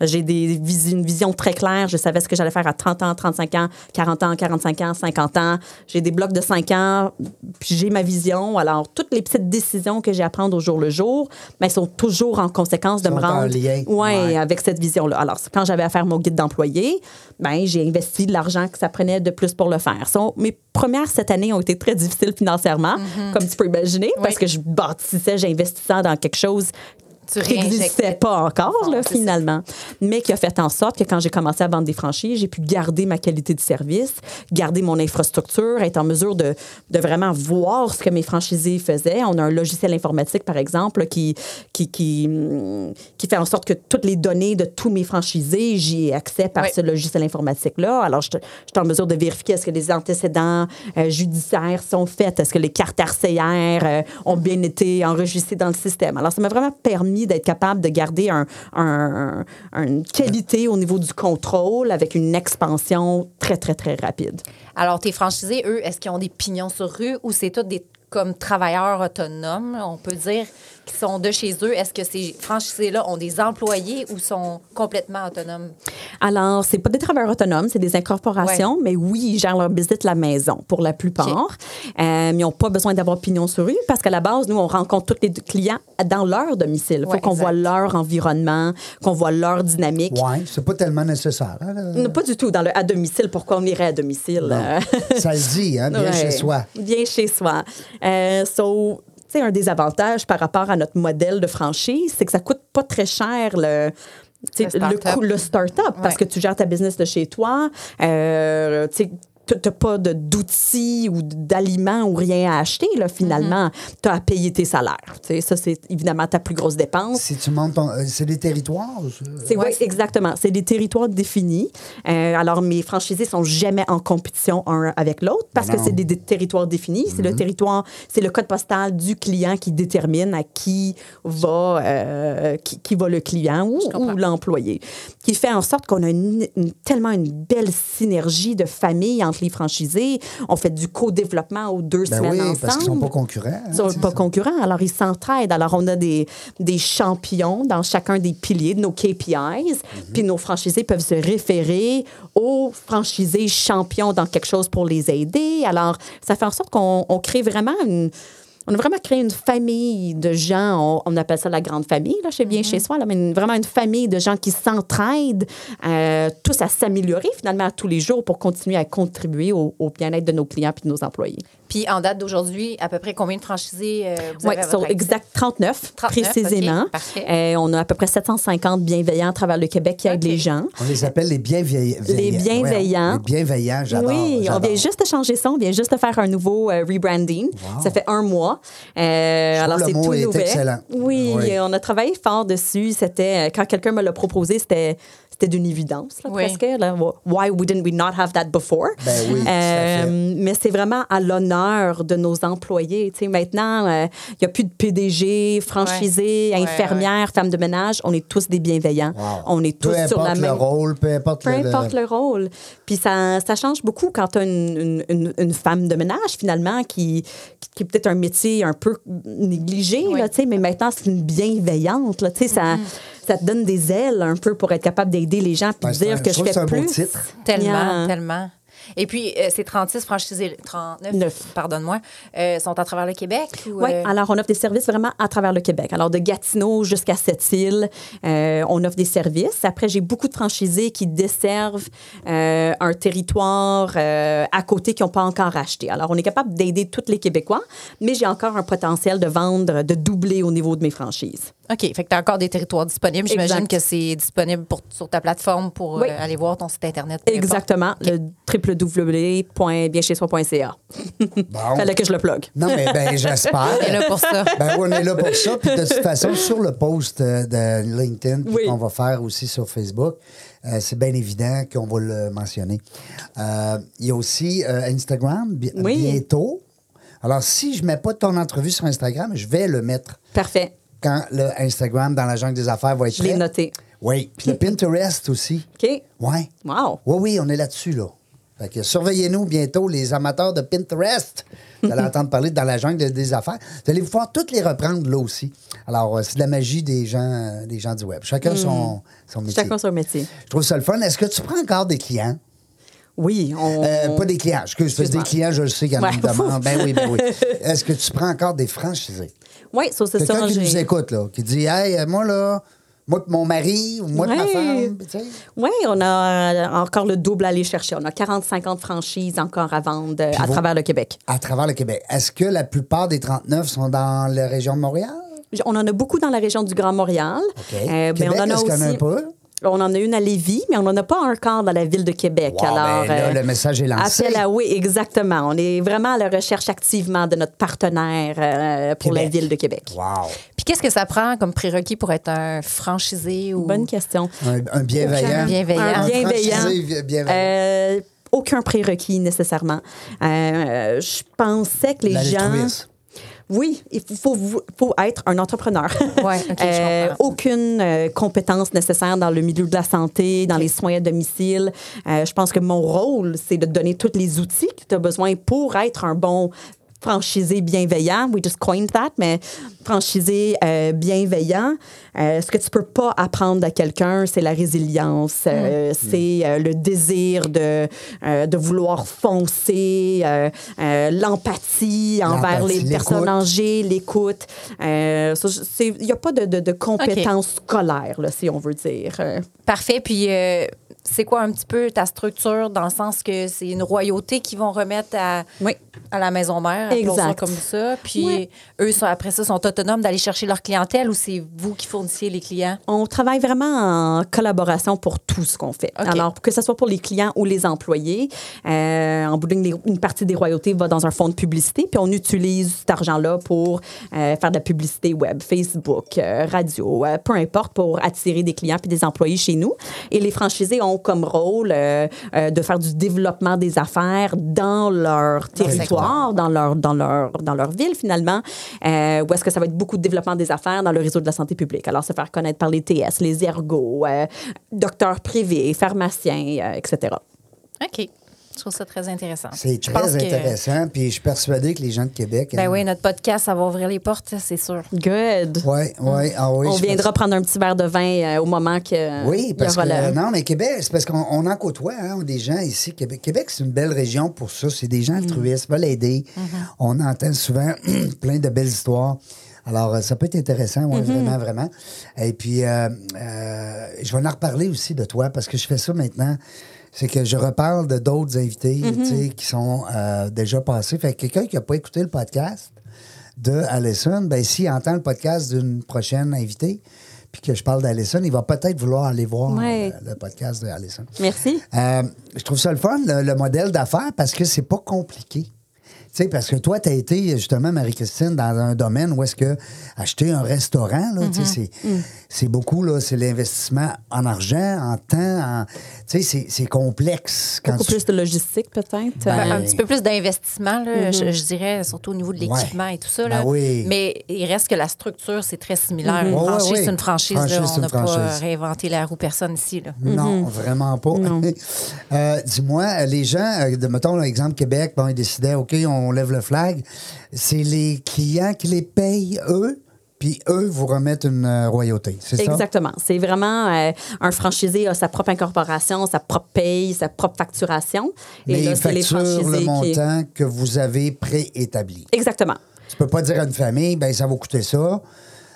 D: J'ai des une vision très claire. Je savais ce que j'allais faire à 30 ans, 35 ans, 40 ans, 45 ans, 50 ans. J'ai des blocs de 5 ans, puis j'ai ma vision. Alors, toutes les petites décisions que j'ai à prendre au jour le jour, mais sont toujours en conséquence de
A: Sont
D: me
A: en
D: rendre
A: lien.
D: Ouais,
A: Ouais.
D: avec cette vision-là. Alors, quand j'avais à faire mon guide d'employés, ben, j'ai investi de l'argent que ça prenait de plus pour le faire. So, mes premières cette année ont été très difficiles financièrement, comme tu peux imaginer, parce que je bâtissais, j'investissais dans quelque chose qui n'existait pas encore, là, finalement. Mais qui a fait en sorte que quand j'ai commencé à vendre des franchises, j'ai pu garder ma qualité de service, garder mon infrastructure, être en mesure de, de vraiment voir ce que mes franchisés faisaient. On a un logiciel informatique, par exemple, qui, qui, qui, qui fait en sorte que toutes les données de tous mes franchisés, j'y ai accès par
C: Oui.
D: ce logiciel informatique-là. Alors, je je suis en mesure de vérifier est-ce que les antécédents euh, judiciaires sont faits, est-ce que les cartes RCR euh, ont bien été enregistrées dans le système. Alors, ça m'a vraiment permis d'être capable de garder un, un- un- une qualité au niveau du contrôle avec une expansion très, très, très rapide.
C: Alors, tes franchisés, eux, est-ce qu'ils ont des pignons sur rue ou c'est tous des comme travailleurs autonomes, on peut dire, qui sont de chez eux? Est-ce que ces franchisés-là ont des employés ou sont complètement autonomes?
D: Alors, c'est pas des travailleurs autonomes, c'est des incorporations, mais oui, ils gèrent leur business de la maison pour la plupart.
C: OK.
D: Euh, ils n'ont pas besoin d'avoir pignon sur rue parce qu'à la base, nous, on rencontre tous les clients dans leur domicile. Il faut
C: Ouais,
D: qu'on voit leur environnement, qu'on voit leur dynamique.
A: Oui, c'est pas tellement nécessaire. hein.
D: Non, Pas du tout. Dans le à domicile, pourquoi on irait à domicile?
A: Ça le dit, hein, bien
D: Ouais.
A: chez soi.
D: Bien chez soi. Euh, so, un des avantages par rapport à notre modèle de franchise, c'est que ça coûte pas très cher le.
C: Le
D: Le,
C: start-up.
D: parce que tu gères ta business de chez toi. Euh, n'as pas de- d'outils ou d'aliments ou rien à acheter, là, finalement. Tu as à payer tes salaires. Tu sais, ça, c'est évidemment ta plus grosse dépense.
A: Si tu montes ton. euh, C'est des territoires? ça?
D: C'est oui, exactement. C'est des territoires définis. Euh, alors, mes franchisés sont jamais en compétition un avec l'autre parce
A: Ben
D: que c'est des, des territoires définis. C'est le territoire, c'est le code postal du client qui détermine à qui va, euh, qui, qui va le client ou, l'employé. Qui fait en sorte qu'on a une- une- tellement une belle synergie de famille entre les franchisés. On fait du co-développement aux deux
A: Ben
D: semaines
A: oui,
D: ensemble.
A: parce qu'ils sont pas concurrents. hein,
D: Ils sont pas
A: ça.
D: concurrents, alors ils s'entraident. Alors, on a des, des champions dans chacun des piliers de nos KPIs,
A: Mhm.
D: puis nos franchisés peuvent se référer aux franchisés champions dans quelque chose pour les aider. Alors, ça fait en sorte qu'on on crée vraiment une. On a vraiment créé une famille de gens, on, on appelle ça la grande famille, là, chez Bien Chez Soi, là, mais une- vraiment une famille de gens qui s'entraident, euh, tous à s'améliorer finalement à tous les jours pour continuer à contribuer au, au bien-être de nos clients et de nos employés.
C: Puis en date d'aujourd'hui, à peu près combien de franchisés euh, vous
D: Oui,
C: avez à
D: sur exact 39,
C: 39,
D: précisément.
C: OK, parfait.
D: Euh, on a à peu près 750 bienveillants à travers le Québec qui aident les gens.
A: On les appelle les bienveillants.
D: Les bienveillants.
A: les bienveillants, j'adore.
D: Oui, on vient juste de changer ça, on vient juste de faire un nouveau euh, rebranding. Ça fait un mois. Euh, alors
A: le
D: c'est
A: mot
D: tout
A: est
D: nouvel.
A: excellent.
D: Oui,
A: Oui.
D: on a travaillé fort dessus. C'était quand quelqu'un me l'a proposé, c'était c'était d'une évidence là,
C: Oui.
D: presque. Là. Why wouldn't we not have that before?
A: Ben oui.
D: Euh, mais c'est vraiment à l'honneur de nos employés. Tu sais, maintenant, euh, il n'y a plus de PDG, franchisés,
C: Ouais. Ouais,
D: infirmières, femmes de ménage. On est tous des bienveillants.
A: Wow.
D: On est tous
A: peu
D: sur la
A: importe
D: même
A: le rôle, peu importe
D: peu
A: le.
D: importe le rôle. Puis ça, ça change beaucoup quand tu as une, une- une- une femme de ménage, finalement, qui, qui, qui est peut-être un métier un peu négligé,
C: Oui.
D: là, tu sais, mais maintenant, c'est une bienveillante. Là, tu sais, ça, ça te donne des ailes un peu pour être capable d'aider les gens puis
A: Ben,
D: dire
A: un-
D: que
A: je
D: je fais
A: que c'est un beau
D: plus.
A: titre.
C: Tellement,
D: Yeah.
C: tellement. Et puis, euh, ces 36 franchisés, 39,
D: Neuf.
C: pardonne-moi, euh, sont à travers le Québec? ou,
D: Oui,
C: euh,
D: alors on offre des services vraiment à travers le Québec. Alors de Gatineau jusqu'à Sept-Îles, euh, on offre des services. Après, j'ai beaucoup de franchisés qui desservent un territoire à côté qui n'ont pas encore acheté. Alors on est capable d'aider tous les Québécois, mais j'ai encore un potentiel de vendre, de doubler au niveau de mes franchises.
C: OK, fait que tu as encore des territoires disponibles. J'imagine que c'est disponible pour, sur ta plateforme pour euh, aller voir ton site Internet.
D: Exactement, le www.bienchezsoi.ca.
A: Bon.
D: Fallait que je le plug.
A: Non, mais ben, j'espère.
C: On est là pour ça.
A: Ben oui, on est là pour ça. Puis de toute façon, sur le post euh, de LinkedIn puis
D: Oui.
A: qu'on va faire aussi sur Facebook, euh, c'est bien évident qu'on va le mentionner. Euh, Il y a aussi euh, Instagram, bi-
D: Oui.
A: bientôt. Alors, si je ne mets pas ton entrevue sur Instagram, je vais le mettre
D: Parfait.
A: Quand le Instagram dans la jungle des affaires va être
D: Je l'ai noté.
A: Oui. Puis le Pinterest aussi.
D: OK.
A: Oui.
D: Wow.
A: Oui, oui, on est là-dessus, là. Fait que surveillez-nous bientôt, les amateurs de Pinterest. Vous allez entendre parler dans la jungle des affaires. Vous allez pouvoir toutes les reprendre là aussi. Alors, euh, c'est de la magie des gens, euh, des gens du web. Chacun son, son métier.
D: Chacun son métier.
A: Je trouve ça le fun. Est-ce que tu prends encore des clients?
D: Oui, on...
A: Euh, pas des clients, excuse, que des clients, je le sais qu'il y en a
D: Ouais.
A: Ben oui, ben oui. Est-ce que tu prends encore des franchisés?
D: Oui, ça, c'est ça.
A: Quelqu'un qui nous écoute, là, qui dit Hey, moi, là, moi, pis mon mari, ou moi, ma
D: Ouais.
A: femme, tu sais.
D: Oui, on a euh, encore le double à aller chercher. On a 40-50 franchises encore à vendre euh, à
A: vous-
D: travers le Québec.
A: À travers le Québec. Est-ce que la plupart des 39 sont dans la région de Montréal?
D: On en a beaucoup dans la région du Grand Montréal.
A: OK.
D: Euh, mais
A: Québec,
D: on en a aussi.
A: un peu?
D: On en a une à Lévis, mais on n'en a pas encore dans la ville de Québec.
A: Wow,
D: Alors,
A: ben là,
D: euh,
A: le message est lancé.
D: Appel à oui, exactement. On est vraiment à la recherche activement de notre partenaire euh, pour la ville de Québec.
A: Wow.
C: Puis qu'est-ce que ça prend comme prérequis pour être un franchisé ou.
D: Bonne question.
A: Un, un bienveillant.
C: Un bienveillant.
D: Un bienveillant.
A: franchisé vi- bienveillant.
D: Euh, aucun prérequis nécessairement. Euh, je pensais que les gens. Oui, il faut, faut être un entrepreneur.
C: Ouais,
D: Euh, aucune euh, compétence nécessaire dans le milieu de la santé, dans les soins à domicile. Euh, je pense que mon rôle, c'est de te donner tous les outils que tu as besoin pour être un bon franchisé bienveillant. We just coined that, mais franchisé euh, bienveillant. Euh, ce que tu peux pas apprendre à quelqu'un, c'est la résilience, euh, c'est euh, le désir de, de vouloir foncer, l'empathie envers les personnes âgées, l'écoute. C'est- Il n'y a pas de, de, de compétences scolaires, là, si on veut dire.
C: Parfait. Puis, c'est quoi un petit peu ta structure dans le sens que c'est une royauté qu'ils vont remettre à,
D: Oui.
C: à la maison mère,
D: Exact.
C: comme ça? Puis eux, sont, après ça, sont autonomes d'aller chercher leur clientèle ou c'est vous qui fournissiez les clients?
D: On travaille vraiment en collaboration pour tout ce qu'on fait. Alors, que ce soit pour les clients ou les employés, euh, en bout de ligne, une partie des royautés va dans un fonds de publicité, puis on utilise cet argent-là pour euh, faire de la publicité web, Facebook, euh, radio, peu importe, pour attirer des clients puis des employés chez nous. Et les franchisés ont comme rôle euh, euh, de faire du développement des affaires dans leur territoire, dans leur, dans leur, dans leur ville, finalement, euh, où est-ce que ça va être beaucoup de développement des affaires dans le réseau de la santé publique. Alors, se faire connaître par les TS, les ergots, euh, docteurs privés, pharmaciens, euh, etc.
C: OK. Je trouve ça très intéressant.
A: C'est
C: pense
A: très
C: que-
A: intéressant. Puis je suis persuadé que les gens de Québec.
C: Ben
A: hein,
C: oui, notre podcast, ça va ouvrir les portes, c'est sûr.
D: Good.
A: Oui, oui. Ah oui,
D: On
A: je
D: viendra
A: pense-
D: prendre un petit verre de vin euh, au moment que
A: Oui,
D: y
A: parce
D: aura
A: que non, mais Québec, c'est parce qu'on on en côtoie, hein, on a des gens ici. Québec, Québec c'est une belle région pour ça. C'est des gens altruistes, veulent aider. On entend souvent plein de belles histoires. Alors, euh, ça peut être intéressant, ouais, vraiment, vraiment. Et puis, euh, euh, je vais en reparler aussi de toi parce que je fais ça maintenant. C'est que je reparle de d'autres invités sais, qui sont euh, déjà passés. Fait que quelqu'un qui n'a pas écouté le podcast de Allison, ben, s'il entend le podcast d'une prochaine invitée, puis que je parle d'Allison, il va peut-être vouloir aller voir
D: Ouais.
A: le podcast de Allison.
D: Merci.
A: Euh, je trouve ça le fun, le, le modèle d'affaires, parce que c'est pas compliqué. Tu sais, parce que toi, tu as été, justement, Marie-Christine, dans un domaine où est-ce que acheter un restaurant, là, tu sais, c'est, c'est beaucoup, là, c'est l'investissement en argent, en temps, en- tu sais, c'est, c'est complexe. Quand
D: Beaucoup
A: tu-
D: plus de logistique, peut-être.
A: Ben,
C: Un petit peu plus d'investissement, là, je, je dirais, surtout au niveau de l'équipement
A: Ouais.
C: et tout ça.
A: Ben
C: là.
A: oui.
C: Mais il reste que la structure, c'est très similaire. Une
A: Ouais, ouais,
C: franchise,
A: ouais.
C: c'est une franchise.
A: Franchise,
C: là.
A: c'est
C: on
A: une
C: n'a pas réinventé la roue personne ici. Là.
A: Non, vraiment pas. Euh, Dis-moi, les gens, euh, de, mettons l'exemple Québec, bon, ils décidaient, OK, on lève le flag. C'est les clients qui les payent, eux, puis eux vous remettent une euh, royauté. C'est ça?
D: Exactement. C'est vraiment euh, un franchisé a sa propre incorporation, sa propre paye, sa propre facturation.
A: Mais
D: là, c'est les
A: le
D: franchisés qui-
A: montant que vous avez préétabli.
D: Exactement.
A: Tu peux pas dire à une famille, ben ça va coûter ça.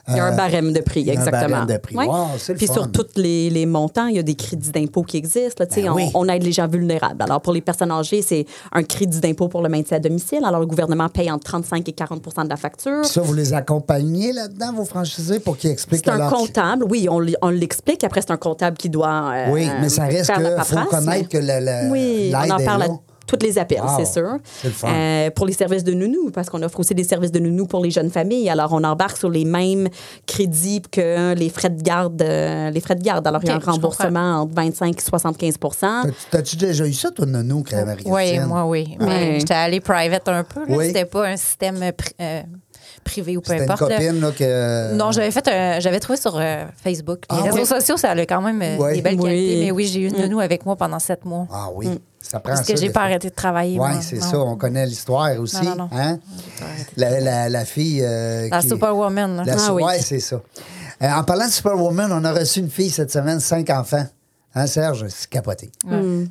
D: Il y a un
A: Euh,
D: barème de prix,
A: a un
D: exactement.
A: barème de prix.
D: Ouais.
A: Wow, c'est le
D: Puis
A: fun.
D: sur tous les, les montants, il y a des crédits d'impôt qui existent. là.
A: Ben oui.
D: on, on aide les gens vulnérables. Alors, pour les personnes âgées, c'est un crédit d'impôt pour le maintien à domicile. Alors, le gouvernement paye entre 35 et 40% de la facture.
A: Ça, vous les accompagnez là-dedans, vos franchisés, pour qu'ils expliquent
D: C'est un
A: leur-
D: comptable, oui, on, l'explique. Après, c'est un comptable qui doit. euh,
A: Oui, mais ça reste
D: faire la
A: que faut connaître
D: mais-
A: que le- le-
D: Oui, on en parle toutes les appels,
A: Wow,
D: c'est sûr.
A: c'est le fun.
D: Euh, pour les services de nounou, parce qu'on offre aussi des services de nounou pour les jeunes familles. Alors, on embarque sur les mêmes crédits que les frais de garde. euh, les frais de garde. Alors, il y a un remboursement entre 25 et 75
A: T'as- T'as-tu déjà eu ça, toi, Nono, Marie-Christine?
C: Oui, moi, oui. Mais j'étais allée private un peu.
A: Oui.
C: C'était pas un système euh, privé ou peu
A: C'était une
C: importe. là.
A: copine, là, que...
C: Non, j'avais fait un- j'avais trouvé sur euh, Facebook. Les
A: Ah,
C: réseaux sociaux, ça a quand même euh,
A: Ouais.
C: des belles
D: Oui.
C: qualités. Mais oui, j'ai eu une nounou avec moi pendant sept mois.
A: Ah oui, ça prend
C: Parce que j'ai pas arrêté de travailler.
A: Oui, c'est ça. On connaît l'histoire aussi.
C: Non, non, non.
A: Hein? La, la, la fille. euh,
C: La
A: qui-
C: Superwoman. là.
A: La,
D: Ah oui.
A: Ouais, c'est ça. Euh, en parlant de Superwoman, on a reçu une fille cette semaine, cinq enfants. Hein, Serge? C'est capoté.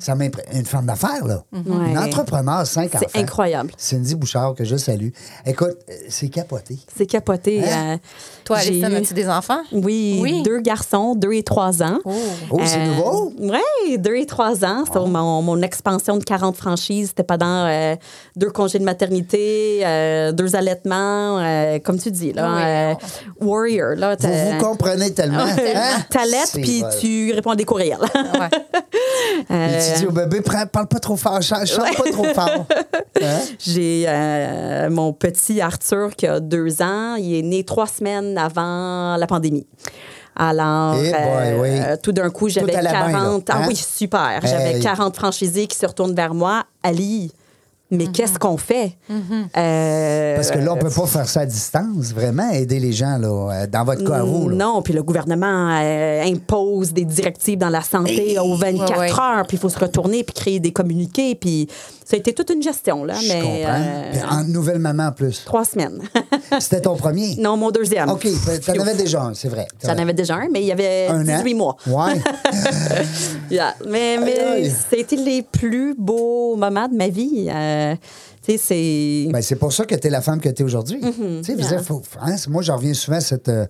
A: Ça Une femme d'affaires, là.
D: Ouais.
A: Une entrepreneur, cinq enfants.
D: C'est incroyable.
A: Cindy Bouchard, que je salue. Écoute, euh, c'est capoté.
D: C'est capoté.
A: Hein?
D: euh,
C: Toi, Alison,
D: eu-
C: as-tu des enfants?
D: Oui,
C: Oui.
D: deux garçons, deux et trois ans.
C: Oh.
A: Oh, c'est nouveau?
D: Oui, deux et trois ans. Sur mon, mon expansion de 40 franchises, c'était pendant euh, deux congés de maternité, euh, deux allaitements, euh, comme tu dis, là,
C: Oui.
D: euh, warrior. Là,
A: Vous vous comprenez tellement. hein?
D: T'allaites, puis tu réponds à des courriels.
C: Ouais.
A: Tu dis
D: Euh,
A: au bébé, parle pas trop fort, chante, chante pas trop fort. Hein?
D: J'ai euh, mon petit Arthur qui a deux ans. Il est né trois semaines avant la pandémie. Alors,
A: Eh boy, oui.
D: euh, tout d'un coup, j'avais
A: à la main,
D: 40.
A: là, hein?
D: Ah oui, super. J'avais
A: Hey.
D: 40 franchisés qui se retournent vers moi. Ali, mais qu'est-ce qu'on fait? Euh,
A: Parce que là, on peut pas faire ça à distance, vraiment, aider les gens, là, euh, dans votre cas à vous. là.
D: Non, puis le gouvernement euh, impose des directives dans la santé aux 24
C: Ouais, ouais.
D: heures, puis il faut se retourner, puis créer des communiqués, puis ça a été toute une gestion, là,
A: Je
D: mais
A: comprends.
D: euh,
A: en nouvelle maman en plus.
D: trois semaines.
A: C'était ton premier?
D: non, mon deuxième.
A: OK, t'en avais déjà un, c'est vrai.
D: J'en avais déjà un, mais il y avait
A: un an?
D: 18 mois.
A: Ouais.
D: Yeah. Mais, mais c'était les plus beaux moments de ma vie. Euh, c'est.
A: Ben, pour ça que tu es la femme que tu es aujourd'hui. Tu sais, je veux
D: Yeah.
A: hein, moi, j'en reviens souvent à cette. euh,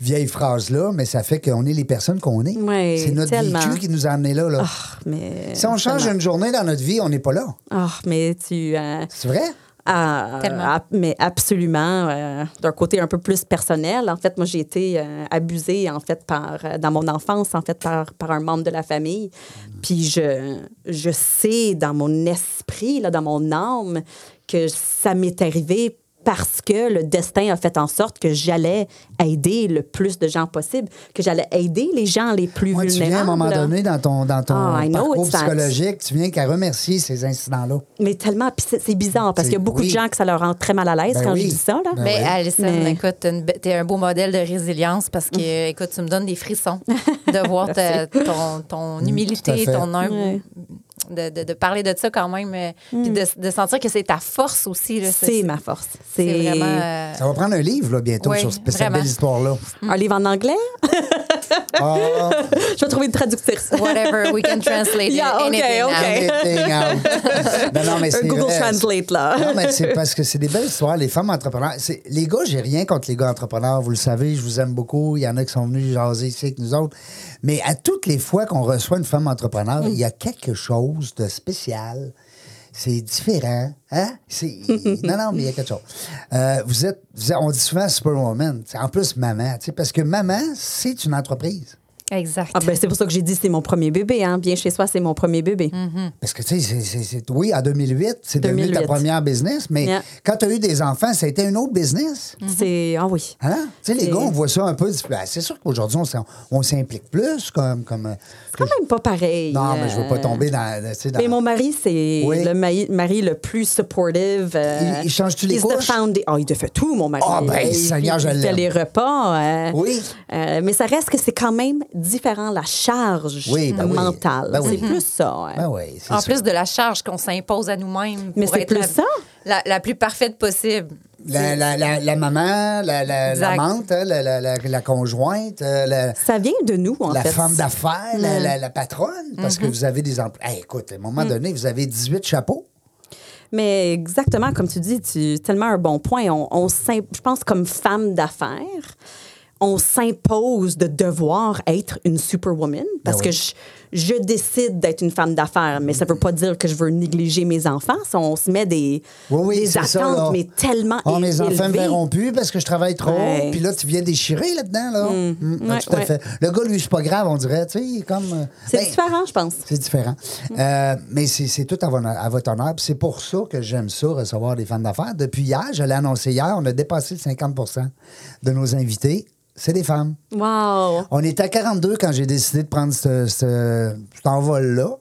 A: vieille phrase-là, mais ça fait qu'on est les personnes qu'on est.
D: Oui,
A: c'est notre
D: tellement.
A: vécu qui nous a amenés là. là.
D: Ah, mais,
A: si on change
D: tellement.
A: une journée dans notre vie, on n'est pas là.
D: Ah, mais tu. euh,
A: C'est vrai?
D: Ah,
C: Tellement.
D: ah, mais absolument. euh, D'un côté un peu plus personnel, en fait, moi j'ai été euh, abusée en fait par euh, dans mon enfance en fait par, par un membre de la famille. Puis je je sais dans mon esprit là, dans mon âme que ça m'est arrivé parce que le destin a fait en sorte que j'allais aider le plus de gens possible, que j'allais aider les gens les plus
A: Moi, tu
D: vulnérables.
A: viens à un moment donné dans ton, dans ton
D: Ah,
A: parcours psychologique, tu viens qu'à remercier ces incidents-là.
D: Mais tellement, puis c'est bizarre parce qu'il y a beaucoup
A: Oui.
D: de gens que ça leur rend très mal à l'aise
A: Ben
D: quand
A: oui.
D: je dis ça. Là.
A: Ben
C: Mais
A: ouais.
C: Alison,
D: Mais-
C: écoute, t'es un beau modèle de résilience parce que, écoute, tu me donnes des frissons de voir ta- ton, ton humilité, ton humble. De, de- de parler de ça quand même, euh, puis de, de sentir que c'est ta force aussi.
D: C'est ma force.
C: C'est vraiment. euh,
A: Ça va prendre un livre là, bientôt
C: Oui,
A: sur cette
C: vraiment.
A: belle histoire-là.
D: un livre en anglais?
A: Ah,
D: Je vais trouver une traductrice.
C: whatever, we can translate
D: Yeah,
C: it,
D: okay,
C: anything
D: okay.
A: anything out. Ben non, mais
D: Un Google
A: vrai.
D: Translate, là.
A: Non, mais c'est parce que c'est des belles histoires. Les femmes entrepreneurs. Les gars, j'ai rien contre les gars entrepreneurs. Vous le savez, je vous aime beaucoup. Il y en a qui sont venus jaser ici avec nous autres. Mais à toutes les fois qu'on reçoit une femme entrepreneur, il y a quelque chose de spécial. C'est différent. Hein? C'est... Non, non, mais il y a quelque chose. Euh, vous, êtes, vous êtes- On dit souvent Superwoman. C'est En plus, maman. Parce que maman, c'est une entreprise.
C: Exact.
D: Ah ben, c'est pour ça que j'ai dit c'est mon premier bébé. Hein. Bien chez soi, c'est mon premier bébé.
A: Parce que, tu sais, c'est- c'est- c'est- oui, en 2008, c'est devenu ta
D: 2008.
A: première business, mais
D: Yeah.
A: quand tu as eu des enfants, ça a été une autre business.
D: C'est. Ah oui.
A: Hein? Tu sais, les
D: C'est-
A: gars, on voit ça un peu. ben, c'est sûr qu'aujourd'hui, on, s'implique plus comme. comme euh,
D: C'est quand même pas pareil.
A: non, mais je veux pas
D: euh,
A: tomber dans. dans-
D: Mais mon mari, c'est
A: Oui.
D: le mari, mari le plus supportive. euh,
A: Il- il change-tu les couches?
D: Ah, il te fait tout, mon mari.
A: Ah, ben,
D: il,
A: Seigneur, je
D: il fait les repas. euh,
A: Oui.
D: euh, mais ça reste que c'est quand même différent, la charge
A: Oui, ben oui.
D: mentale.
A: Ben oui.
D: C'est plus ça. ouais.
A: Ben oui, c'est
C: En plus de la charge qu'on s'impose à nous-mêmes.
D: Mais
C: pour
D: c'est
C: être
D: plus
C: la,
D: ça.
C: La, la plus parfaite possible.
A: La, la, la, la maman, la, la, l'amante, la, la, la, la conjointe, euh, la,
D: Ça vient de nous, en
A: la
D: fait.
A: femme d'affaires, la,
D: Ouais.
A: la, la patronne, parce
D: Mm-hmm.
A: que vous avez des emplois. Hey, écoute, à un
D: Mm.
A: moment donné, vous avez 18 chapeaux.
D: Mais exactement, comme tu dis, tu tellement un bon point. On, je pense comme femme d'affaires, on s'impose de devoir être une superwoman parce
A: Ben oui.
D: que je, je décide d'être une femme d'affaires, mais ça veut pas dire que je veux négliger mes enfants. Ça, On se met des,
A: Oui, oui,
D: des attentes,
A: ça,
D: mais tellement
A: Oh, mes enfants
D: élevées.
A: verront plus parce que je travaille trop.
D: Ouais.
A: Puis là, tu viens déchirer là-dedans, là. Mm,
D: Ouais,
A: tout à
D: ouais.
A: fait. Le gars, lui, c'est pas grave, on dirait. Tu sais, comme. euh,
D: C'est
A: ben,
D: différent, je pense.
A: C'est différent. Euh, mais c'est c'est tout à, vo- à votre honneur. Puis C'est pour ça que j'aime ça, recevoir des femmes d'affaires. Depuis hier, je l'ai annoncé hier, on a dépassé le 50% de nos invités. C'est des femmes.
D: Wow!
A: On était à 42 quand j'ai décidé de prendre ce, ce- cet envol-là.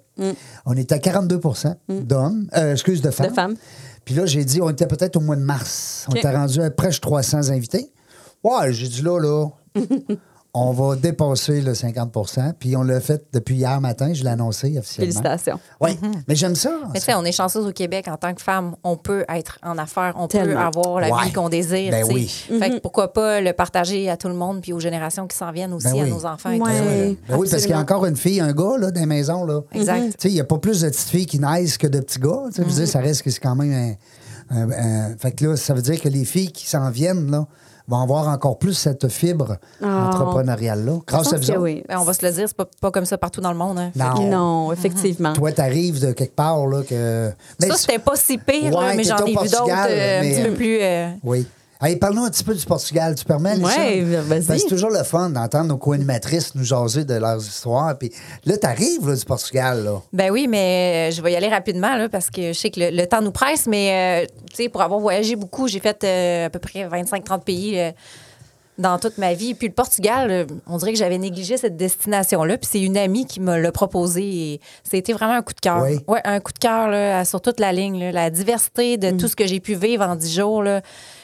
A: On était à 42% d'hommes, euh, excuse, de femmes.
D: De femmes.
A: Puis là, j'ai dit, on était peut-être au mois de mars. On était rendu à presque 300 invités. Ouais, j'ai dit là, là, on va dépasser le 50% Puis on l'a fait depuis hier matin, je l'ai annoncé officiellement.
D: Félicitations.
A: Oui, mais j'aime ça.
C: Mais tu sais, on est chanceuse au Québec en tant que femme. On peut être en affaires, on
D: Tellement.
C: peut avoir la
A: Ouais.
C: vie qu'on désire.
A: Ben
C: tu sais.
A: oui.
C: Fait que pourquoi pas le partager à tout le monde puis aux générations qui s'en viennent aussi,
A: Ben
C: à nos enfants. et
D: Ouais.
C: tout ça.
A: Ben oui, parce qu'il y a encore une fille, un gars là, dans les maisons. Là.
C: Exact.
A: Tu sais, Il n'y a pas plus de petites filles qui naissent que de petits gars. Tu sais, je veux dire, ça reste que c'est quand même un, un- un- Fait que là, ça veut dire que les filles qui s'en viennent là, vont avoir encore plus cette fibre
D: Ah.
A: entrepreneuriale-là. Grâce à vous
D: oui.
C: Ben, on va se le dire, c'est pas, pas comme ça partout dans le monde. hein.
A: Non.
D: effectivement.
A: Toi, t'arrives de quelque part là, que. Ben,
C: ça, c'était pas si pire, là, mais j'en ai vu d'autres euh, un
A: mais,
C: petit
A: euh,
C: peu plus. euh,
A: Oui. Allez, parle-nous un petit peu du Portugal. Tu permets?
D: Ouais, vas-y.
A: Ben, c'est toujours le fun d'entendre nos co-animatrices nous jaser de leurs histoires. Puis là, t'arrives là, du Portugal, là.
C: Ben oui, mais euh, je vais y aller rapidement là, parce que je sais que le, le temps nous presse, mais euh, tu sais, pour avoir voyagé beaucoup, j'ai fait euh, à peu près 25-30 pays euh, dans toute ma vie. Puis le Portugal, on dirait que j'avais négligé cette destination-là. Puis c'est une amie qui me l'a proposé et été vraiment un coup de cœur.
A: Oui.
C: Ouais, un coup de cœur là, sur toute la ligne. là. La diversité de tout ce que j'ai pu vivre en 10 jours. là,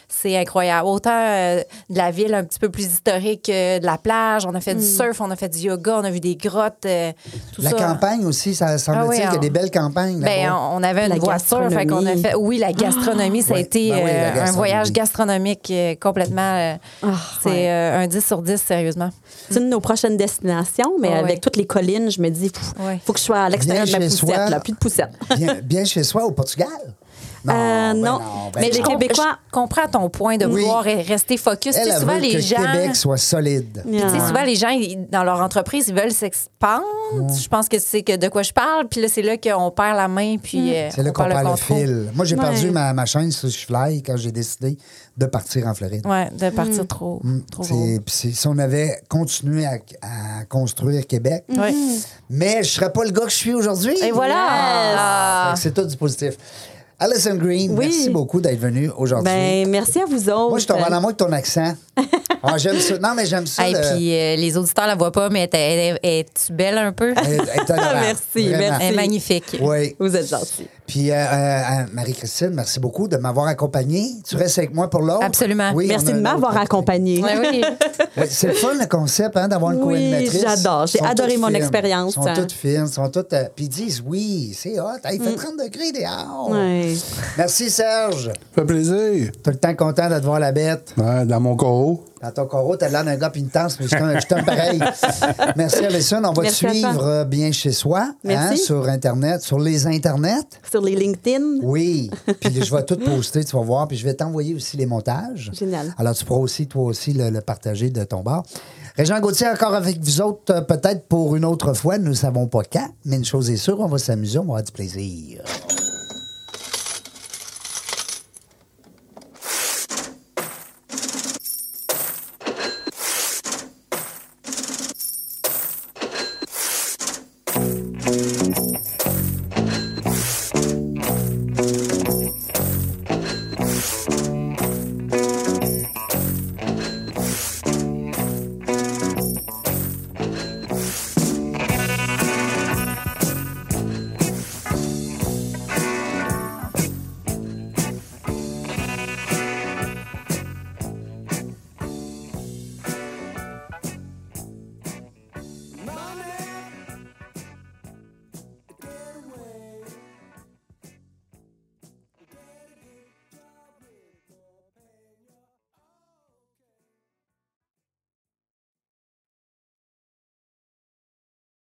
C: c'est incroyable. Autant euh, de la ville un petit peu plus historique que de la plage. On a fait du surf, on a fait du yoga, on a vu des grottes, euh, tout
A: La
C: ça.
A: campagne aussi, ça semble-t-il
C: Ah oui,
A: qu'il y a
C: on-
A: des belles campagnes.
C: Ben, on avait une
D: La
C: voiture, fait qu'on a fait. Oui, la gastronomie, ça a été
A: Ben oui,
C: euh, un voyage gastronomique complètement.
D: Ah,
C: c'est
D: ouais.
C: un 10 sur 10, sérieusement.
D: C'est une de nos prochaines destinations, mais
C: Ah ouais.
D: avec toutes les collines, je me dis, il faut que je sois à l'extérieur de ma poussette, là, plus de poussette.
A: bien, bien chez soi au Portugal. Non,
D: Euh,
A: ben
D: non.
A: ben
C: Mais
D: les Québécois-
C: je comprends ton point de
A: Oui.
C: vouloir rester focus. Tu sais,
A: Elle, elle
C: souvent,
A: veut
C: les
A: que
C: gens.
A: Québec soit solide.
C: Puis, tu sais, souvent, les gens, ils- dans leur entreprise, ils veulent s'expandre. Je pense que c'est que de quoi je parle. Puis là, c'est là qu'on perd la main. Puis euh,
A: C'est là qu'on
C: perd
A: perd le fil. Moi, j'ai
D: Ouais.
A: perdu ma, ma chaîne sur Fly quand j'ai décidé de partir en Floride.
C: Ouais, de partir trop, trop
A: puis c'est- si on avait continué à, à construire Québec, mais je serais pas le gars que je suis aujourd'hui.
C: Et voilà!
A: Que C'est tout du positif. Alison Green,
D: Oui.
A: merci beaucoup d'être venue aujourd'hui.
D: Ben, merci à vous autres.
A: Moi, je tombe en amour de ton accent. Ah, j'aime ça. Non, mais j'aime ça.
C: Et
A: le-
C: puis, euh, les auditeurs la voient pas, mais elle est- elle est-tu belle un peu?
A: Elle est- elle est adorable.
D: Merci, merci.
C: Elle est magnifique.
A: Oui.
D: Vous êtes gentils.
A: Puis, euh, euh, Marie-Christine, merci beaucoup de m'avoir accompagné. Tu restes avec moi pour l'autre?
C: Absolument.
A: Oui,
D: Merci de m'avoir
A: autre.
D: accompagné.
C: Ouais, oui.
A: Oui, c'est le fun, le concept, hein, d'avoir une
D: Oui,
A: co-animatrice.
D: j'adore. J'ai adoré mon expérience.
A: Ils sont toutes fines, ils sont toutes... euh, puis ils disent, oui, c'est hot. Hey, il fait 30 degrés dehors.
D: Ouais.
A: Merci, Serge.
B: Ça fait plaisir.
A: Tout le temps content de te voir la bête.
B: Ouais, dans mon coraux.
A: Dans ton coraux, t'as l'air d'un gars intense, mais je t'aime- pareil. Merci, Alison. On va
D: Merci
A: te suivre euh, bien chez soi, hein, sur Internet, sur les Internets.
D: Sur les LinkedIn.
A: Oui. Puis je vais tout poster, tu vas voir. Puis je vais t'envoyer aussi les montages.
D: Génial.
A: Alors, tu pourras aussi, toi aussi, le, le partager de ton bar. Régent Gauthier, encore avec vous autres, euh, peut-être pour une autre fois. Nous ne savons pas quand, mais une chose est sûre, on va s'amuser, on va avoir du plaisir.